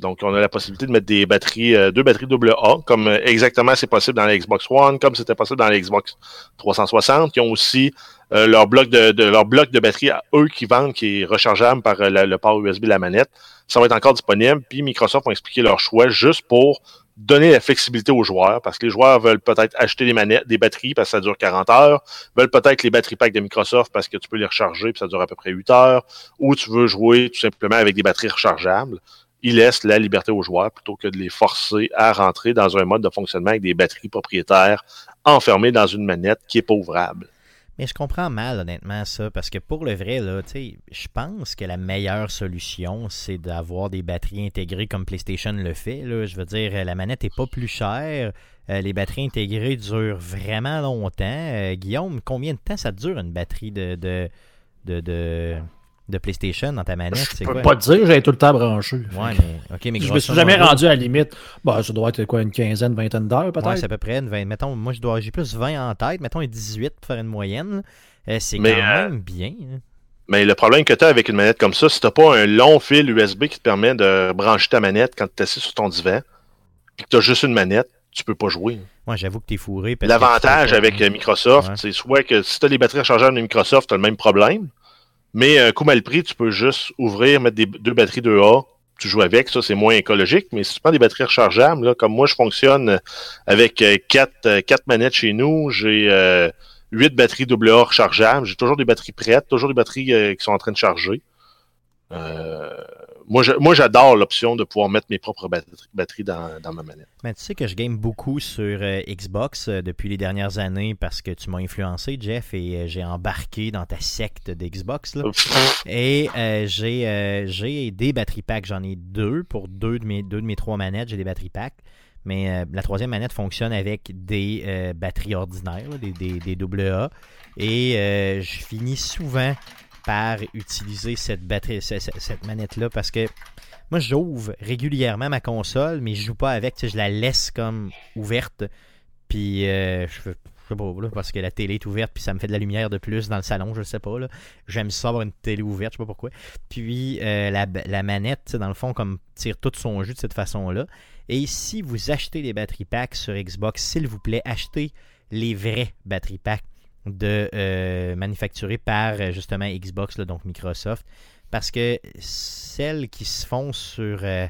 Donc, on a la possibilité de mettre des batteries, euh, deux batteries AA, comme euh, exactement c'est possible dans la Xbox One, comme c'était possible dans la Xbox 360, qui ont aussi euh, leur bloc de, leur batterie eux qui vendent, qui est rechargeable par le port USB de la manette. Ça va être encore disponible. Puis Microsoft va expliquer leur choix juste pour donner la flexibilité aux joueurs, parce que les joueurs veulent peut-être acheter des manettes, des batteries parce que ça dure 40 heures, veulent peut-être les batteries packs de Microsoft parce que tu peux les recharger puis ça dure à peu près 8 heures, ou tu veux jouer tout simplement avec des batteries rechargeables il laisse la liberté aux joueurs plutôt que de les forcer à rentrer dans un mode de fonctionnement avec des batteries propriétaires enfermées dans une manette qui est pas ouvrable. Mais je comprends mal, honnêtement, ça, parce que pour le vrai, là, je pense que la meilleure solution, c'est d'avoir des batteries intégrées comme PlayStation le fait. Je veux dire, la manette n'est pas plus chère. Euh, les batteries intégrées durent vraiment longtemps. Euh, Guillaume, combien de temps ça dure une batterie de, de de PlayStation dans ta manette? Je peux pas te dire, j'avais tout le temps branché. Ouais, mais, mais Je me suis jamais rendu à la limite. Bah, ça doit être quoi, une quinzaine, vingtaine d'heures peut-être? Ouais, c'est à peu près une vingtaine. Mettons, moi, je dois, j'ai plus 20 en tête. Mettons, 18 pour faire une moyenne. Euh, c'est quand euh, même bien. Hein. Mais le problème que tu as avec une manette comme ça, si tu pas un long fil USB qui te permet de brancher ta manette quand tu es assis sur ton divan, puis que tu as juste une manette, tu peux pas jouer. Moi, j'avoue que tu es fourré. L'avantage avec Microsoft, c'est soit que si tu as les batteries rechargeables de Microsoft, tu as le même problème. Mais euh, coup mal pris, tu peux juste ouvrir, mettre des, deux batteries 2A, tu joues avec, ça c'est moins écologique, mais si tu prends des batteries rechargeables, là, comme moi je fonctionne avec euh, quatre, euh, quatre manettes chez nous, j'ai huit batteries AA rechargeables, j'ai toujours des batteries prêtes, toujours des batteries qui sont en train de charger. Moi, j'adore l'option de pouvoir mettre mes propres batteries dans, ma manette. Mais tu sais que je game beaucoup sur euh, Xbox euh, depuis les dernières années parce que tu m'as influencé, Jeff, et euh, j'ai embarqué dans ta secte d'Xbox. [LAUGHS] et j'ai des batteries packs. J'en ai deux pour deux de mes, deux de mes trois manettes. J'ai des batteries packs. Mais la troisième manette fonctionne avec des batteries ordinaires, des, des, des AA. Et je finis souvent par utiliser cette batterie, cette, manette-là parce que moi j'ouvre régulièrement ma console, mais je joue pas avec, je la laisse comme ouverte. Puis euh, je sais pas, parce que la télé est ouverte, puis ça me fait de la lumière de plus dans le salon, je sais pas. J'aime ça avoir une télé ouverte, je sais pas pourquoi. Puis euh, la, la, manette, dans le fond, comme tire tout son jus de cette façon-là. Et si vous achetez des batteries packs sur Xbox, s'il vous plaît, achetez les vrais batteries packs de euh, manufacturé par euh, justement Xbox, donc Microsoft. parce que celles qui se font sur euh,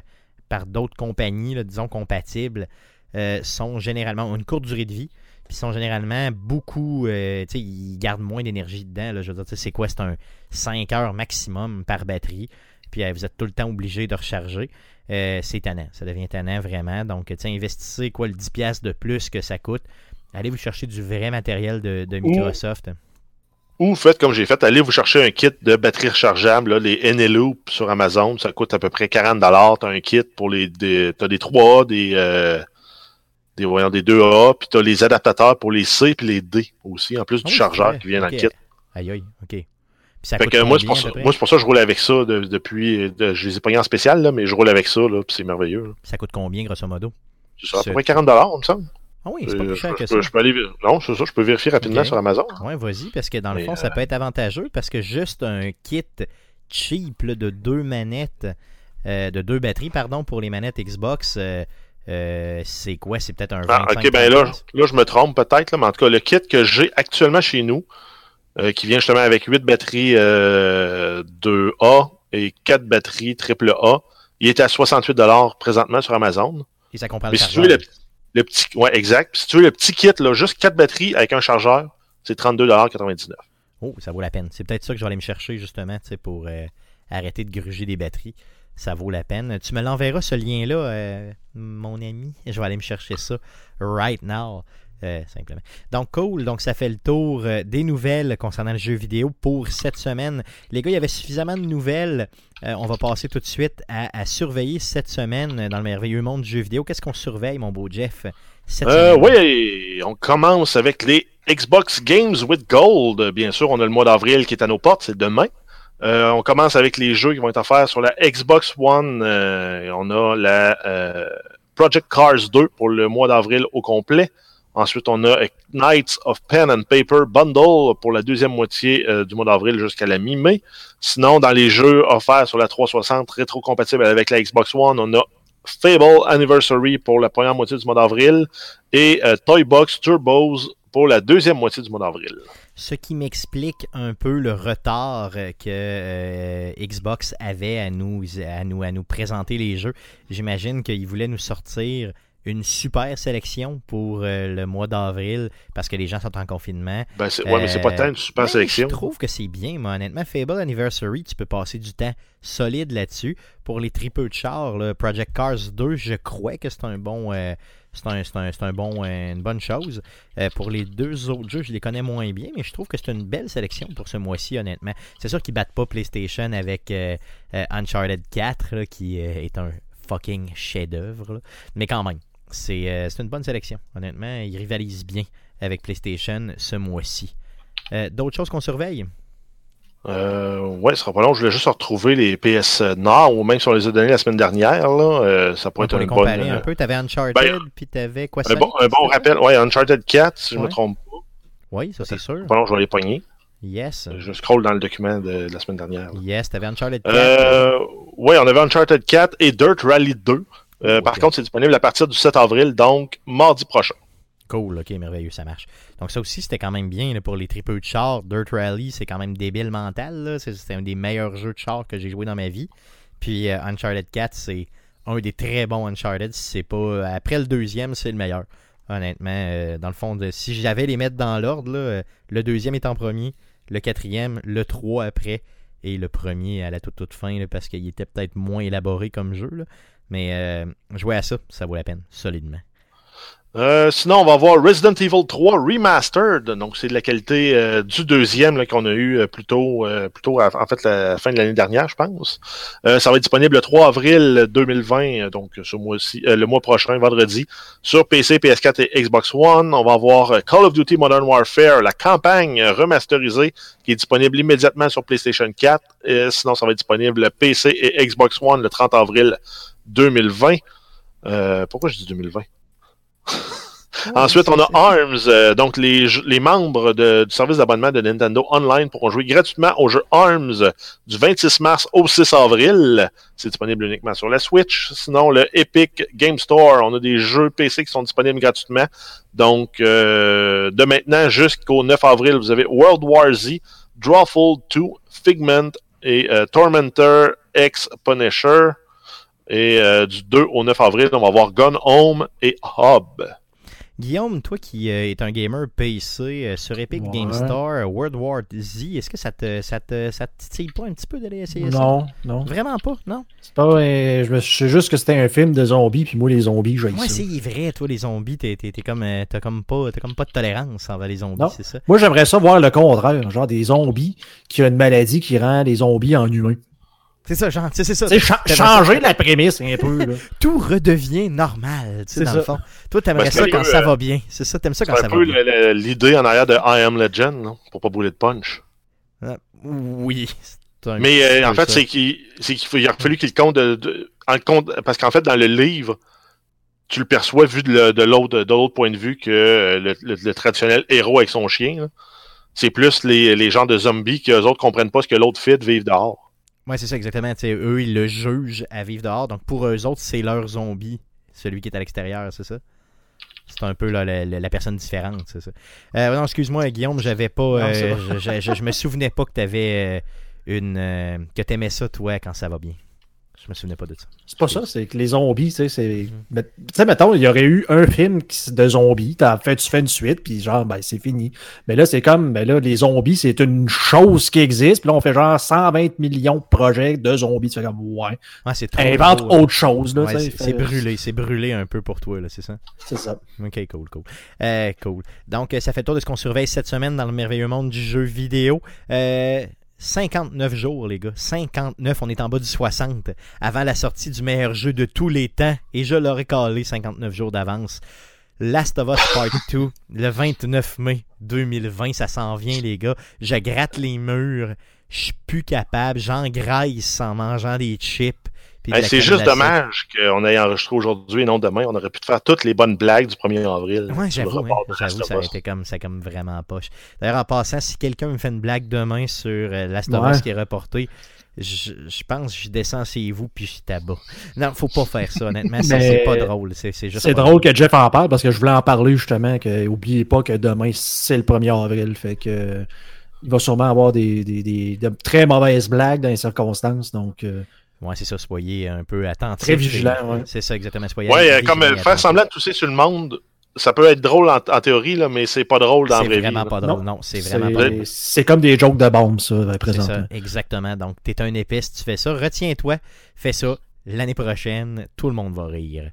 par d'autres compagnies, disons compatibles, euh, sont généralement ont une courte durée de vie, puis sont généralement beaucoup, ils gardent moins d'énergie dedans. Là, je veux dire, c'est quoi? C'est un 5 heures maximum par batterie, puis vous êtes tout le temps obligé de recharger. C'est tannant, ça devient tannant vraiment. Donc, investissez quoi le 10$ de plus que ça coûte. Allez vous chercher du vrai matériel de, de Microsoft. Ou faites comme j'ai fait, allez vous chercher un kit de batterie rechargeable, là, les Eneloop sur Amazon, ça coûte à peu près 40 dollars. T'as un kit pour les, des, t'as des 3A, des, euh, des, voyons, des 2A, puis t'as les adaptateurs pour les C puis les D aussi, en plus du chargeur qui vient dans le kit. Aïe aïe, ok. Ça Fait que moi, c'est pour ça, pour que je roule avec ça de- depuis, de- je les ai payés en spécial, là, mais je roule avec ça, là, puis c'est merveilleux. là. Ça coûte combien, grosso modo? C'est ça, à peu près 40 dollars, il me semble. Ah oui, c'est pas Euh, plus cher je, que ça. peux- je peux aller, non, c'est ça, je peux vérifier rapidement sur Amazon. Ouais, vas-y, parce que dans le Mais, fond, ça euh, peut être avantageux parce que juste un kit cheap là, de deux manettes, euh, de deux batteries, pardon, pour les manettes Xbox, euh, euh, c'est quoi? C'est peut-être un 25 Ah, ok, ben là, je- là, je me trompe peut-être, mais en tout cas, le kit que j'ai actuellement chez nous, euh, qui vient justement avec 8 batteries euh, 2A et 4 batteries triple A, il est à 68$ présentement sur Amazon. Et ça comprend le Mais si tu veux le, le petit. Ouais, exact. Si tu veux le petit kit, là, juste 4 batteries avec un chargeur, c'est 32,99$. Oh, ça vaut la peine. C'est peut-être ça que je vais aller me chercher justement, pour euh, arrêter de gruger des batteries. Ça vaut la peine. Tu me l'enverras ce lien-là, euh, mon ami? Je vais aller me chercher ça right now. Euh, simplement. Donc cool, donc ça fait le tour euh, des nouvelles concernant le jeu vidéo pour cette semaine. Les gars, il y avait suffisamment de nouvelles. Euh, on va passer tout de suite à, à surveiller cette semaine dans le merveilleux monde du jeu vidéo. Qu'est-ce qu'on surveille, mon beau Jeff, cette Euh, oui, on commence avec les Xbox Games with Gold. Bien sûr, on a le mois d'avril qui est à nos portes, c'est demain. Euh, on commence avec les jeux qui vont être offerts sur la Xbox One. On a la Project Cars 2 pour le mois d'avril au complet. Ensuite, on a Knights of Pen and Paper Bundle pour la deuxième moitié euh, du mois d'avril jusqu'à la mi-mai. Sinon, dans les jeux offerts sur la 360 rétro-compatible avec la Xbox One, on a Fable Anniversary pour la première moitié du mois d'avril et euh, Toy Box Turbos pour la deuxième moitié du mois d'avril. Ce qui m'explique un peu le retard que euh, Xbox avait à nous, à, nous, à nous présenter les jeux. J'imagine qu'ils voulaient nous sortir une super sélection pour euh, le mois d'avril parce que les gens sont en confinement. Ben, ouais, mais c'est pas Euh, tant une super Mais sélection. Je trouve que c'est bien, moi, honnêtement. Fable Anniversary, tu peux passer du temps solide là-dessus. Pour les tripeux de char, là, Project Cars 2, je crois que c'est un bon. euh, c'est un, c'est un- c'est un bon, euh, une bonne chose. Euh, pour les deux autres jeux, je les connais moins bien, mais je trouve que c'est une belle sélection pour ce mois-ci, honnêtement. C'est sûr qu'ils battent pas PlayStation avec euh, euh, Uncharted 4, là, qui euh, est un fucking chef-d'œuvre. Mais quand même, c'est euh, c'est une bonne sélection. Honnêtement, ils rivalisent bien avec PlayStation ce mois-ci. Euh, D'autres choses qu'on surveille? Euh, ouais, ce sera pas long. Je voulais juste retrouver les PS Nord ou même si on les a donnés la semaine dernière. Là, euh, ça pourrait Pour être une bonne, un peu, t'avais Uncharted, ben, puis t'avais quoi un, bon, un bon rappel. Ouais, Uncharted 4, si je Ouais. me trompe pas. Oui, ça c'est sûr. Pas long, je vais les pogner. Yes. Je scroll dans le document de, de la semaine dernière. là. Yes, t'avais Uncharted 4. Euh, ouais, on avait Uncharted 4 et Dirt Rally 2. Euh, Par Ok. contre, c'est disponible à partir du 7 avril, donc mardi prochain. Cool, ok, merveilleux, ça marche. Donc ça aussi, c'était quand même bien là, pour les tripeux de char. Dirt Rally, c'est quand même débile mental. C'est- un des meilleurs jeux de char que j'ai joué dans ma vie. Puis euh, Uncharted 4, c'est un des très bons Uncharted. Si c'est pas après le deuxième, c'est le meilleur. Honnêtement, euh, dans le fond, de, si j'avais les mettre dans l'ordre, euh, le deuxième est en premier, le quatrième, le 3 après, et le premier à la toute toute fin, là, parce qu'il était peut-être moins élaboré comme jeu. là. Mais euh, jouer à ça, ça vaut la peine, solidement. Euh, sinon, on va voir Resident Evil 3 Remastered. Donc, c'est de la qualité euh, du deuxième qu'on a eu euh, plus tôt, à- en fait, la fin de l'année dernière, je pense. Ça va être disponible le 3 avril 2020, euh, donc ce mois-ci, le mois prochain, vendredi, sur PC, PS4 et Xbox One. On va avoir Call of Duty Modern Warfare, la campagne remasterisée, qui est disponible immédiatement sur PlayStation 4. Euh, sinon, ça va être disponible PC et Xbox One le 30 avril 2020. Euh, pourquoi je dis 2020? Ensuite, on a ARMS, euh, donc les, les membres de- du service d'abonnement de Nintendo Online pourront jouer gratuitement au jeu ARMS du 26 mars au 6 avril. C'est disponible uniquement sur la Switch. Sinon, le Epic Game Store, on a des jeux PC qui sont disponibles gratuitement. Donc, euh, de maintenant jusqu'au 9 avril, vous avez World War Z, Drawful 2, Figment et euh, Tormentor X Punisher. Et euh, du 2 au 9 avril, on va voir Gone Home et Hob. Guillaume, toi qui euh, es un gamer PC euh, sur Epic Ouais. Game Store, World War Z, est-ce que ça te, ça te, ça te titille pas un petit peu d'aller essayer ça? Non, non. Vraiment pas, non? C'est pas. euh, je, me, je sais juste que c'était un film de zombies, puis moi, les zombies, j'ai Moi, c'est vrai, toi, les zombies, t'es, t'es- t'es comme, t'as comme pas, t'as comme pas de tolérance envers les zombies, Non. c'est ça? Moi, j'aimerais ça voir le contraire. Genre des zombies qui ont une maladie qui rend les zombies en humains. C'est ça, genre, c'est c'est ça. Cha- changer la prémisse un peu. Là. [LAUGHS] Tout redevient normal, tu sais, C'est dans ça. le fond. Toi, t'aimerais c'est ça un quand peu, ça euh, va bien. C'est ça, t'aimes ça C'est quand un ça va peu bien. le- le- l'idée en arrière de I Am Legend, non? pour pas brûler de punch. Ah, Oui. c'est un Mais euh, en peu fait, c'est qu'il c'est il a fallu qu'il compte de, de- en compte parce qu'en fait dans le livre, tu le perçois vu de, l'autre de l'autre point de vue que euh, le, le- le traditionnel héros avec son chien. C'est plus les, les gens de zombies qui eux autres comprennent pas ce que l'autre fait de vivre dehors. Ouais, c'est ça, exactement. Eux, ils le jugent à vivre dehors. Donc, pour eux autres, c'est leur zombie, celui qui est à l'extérieur, c'est ça? C'est un peu là, la, la- la personne différente, c'est ça. Euh, non, excuse-moi, Guillaume, j'avais pas. Non, euh, je, je, je- je me souvenais pas que t'avais euh, une. euh, que t'aimais ça, toi, quand ça va bien. Je me souvenais pas de ça. C'est pas ça, c'est que les zombies, tu sais, c'est. Tu sais, mettons, il y aurait eu un film de zombies, fait, tu fais une suite, puis genre, ben, c'est fini. Mais là, c'est comme, ben là, les zombies, c'est une chose qui existe, puis là, on fait genre 120 millions de projets de zombies. Tu fais comme, ouais. Ouais, c'est trop. Invente gros, autre chose, là, Ouais, tu sais, c'est fait- c'est brûlé, c'est brûlé un peu pour toi, là, c'est ça? C'est ça. Ok, cool, cool. Euh, cool. Donc, euh, ça fait le tour de ce qu'on surveille cette semaine dans le merveilleux monde du jeu vidéo. Euh, 59 jours, les gars. 59, on est en bas du 60. Avant la sortie du meilleur jeu de tous les temps. Et je l'aurais calé 59 jours d'avance. Last of Us Part [LAUGHS] 2, le 29 mai 2020, ça s'en vient, les gars. Je gratte les murs. Je suis plus capable. J'engraisse en mangeant des chips. Hey, c'est juste dommage qu'on ait enregistré aujourd'hui et non demain. On aurait pu te faire toutes les bonnes blagues du 1er avril. Ouais, j'avoue, hein, j'avoue, ça of aurait été comme, ça comme vraiment poche. D'ailleurs, en passant, si quelqu'un me fait une blague demain sur euh, Last of Ouais. Us qui est reporté, je, je pense que je descends chez vous puis je tabac. Non, faut pas faire ça, honnêtement. ça, C'est pas drôle. C'est juste drôle que Jeff en parle parce que je voulais en parler justement. Que, oubliez pas que demain, c'est le 1er avril. Fait que il va sûrement avoir des, des- des- de très mauvaises blagues dans les circonstances. Donc, euh, Ouais, c'est ça. Soyez un peu attentifs. Très vigilant, ouais. C'est ça, exactement. Soyez Ouais, euh, comme euh, faire semblant de tousser sur le monde, ça peut être drôle en, en théorie, là, mais c'est pas drôle dans la C'est vraie vie. vraiment pas drôle. Non, c'est vraiment c'est pas drôle. c'est comme des jokes de bombe, ça, C'est présentement. ça, exactement. Donc, t'es un épais si tu fais ça. Retiens-toi, fais ça. L'année prochaine, tout le monde va rire.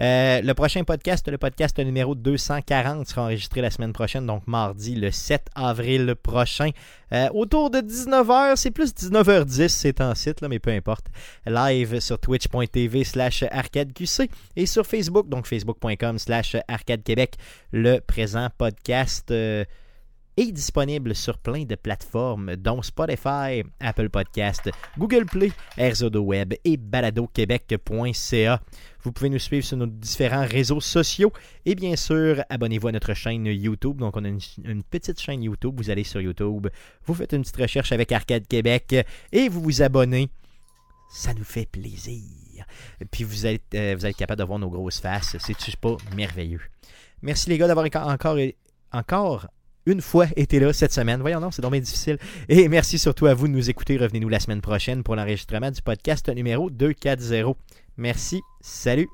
Euh, le prochain podcast, le podcast numéro 240, sera enregistré la semaine prochaine, donc mardi le 7 avril prochain. Euh, autour de 19h, c'est plus 19h10, c'est en site, là, mais peu importe. Live sur twitch.tv slash arcadeqc et sur Facebook, donc facebook.com slash arcadequebec. Le présent podcast euh, est disponible sur plein de plateformes, dont Spotify, Apple Podcast, Google Play, RZO Web et baladoquebec.ca. Vous pouvez nous suivre sur nos différents réseaux sociaux et bien sûr, abonnez-vous à notre chaîne YouTube. Donc, on a une, petite chaîne YouTube. Vous allez sur YouTube, vous faites une petite recherche avec Arcade Québec et vous vous abonnez. Ça nous fait plaisir. Puis vous êtes, euh, vous êtes capable de voir nos grosses faces. C'est-tu pas merveilleux? Merci les gars d'avoir encore, encore, encore une fois été là cette semaine. Voyons non, c'est dommage difficile. Et merci surtout à vous de nous écouter. Revenez-nous la semaine prochaine pour l'enregistrement du podcast numéro 240. Merci. Salut.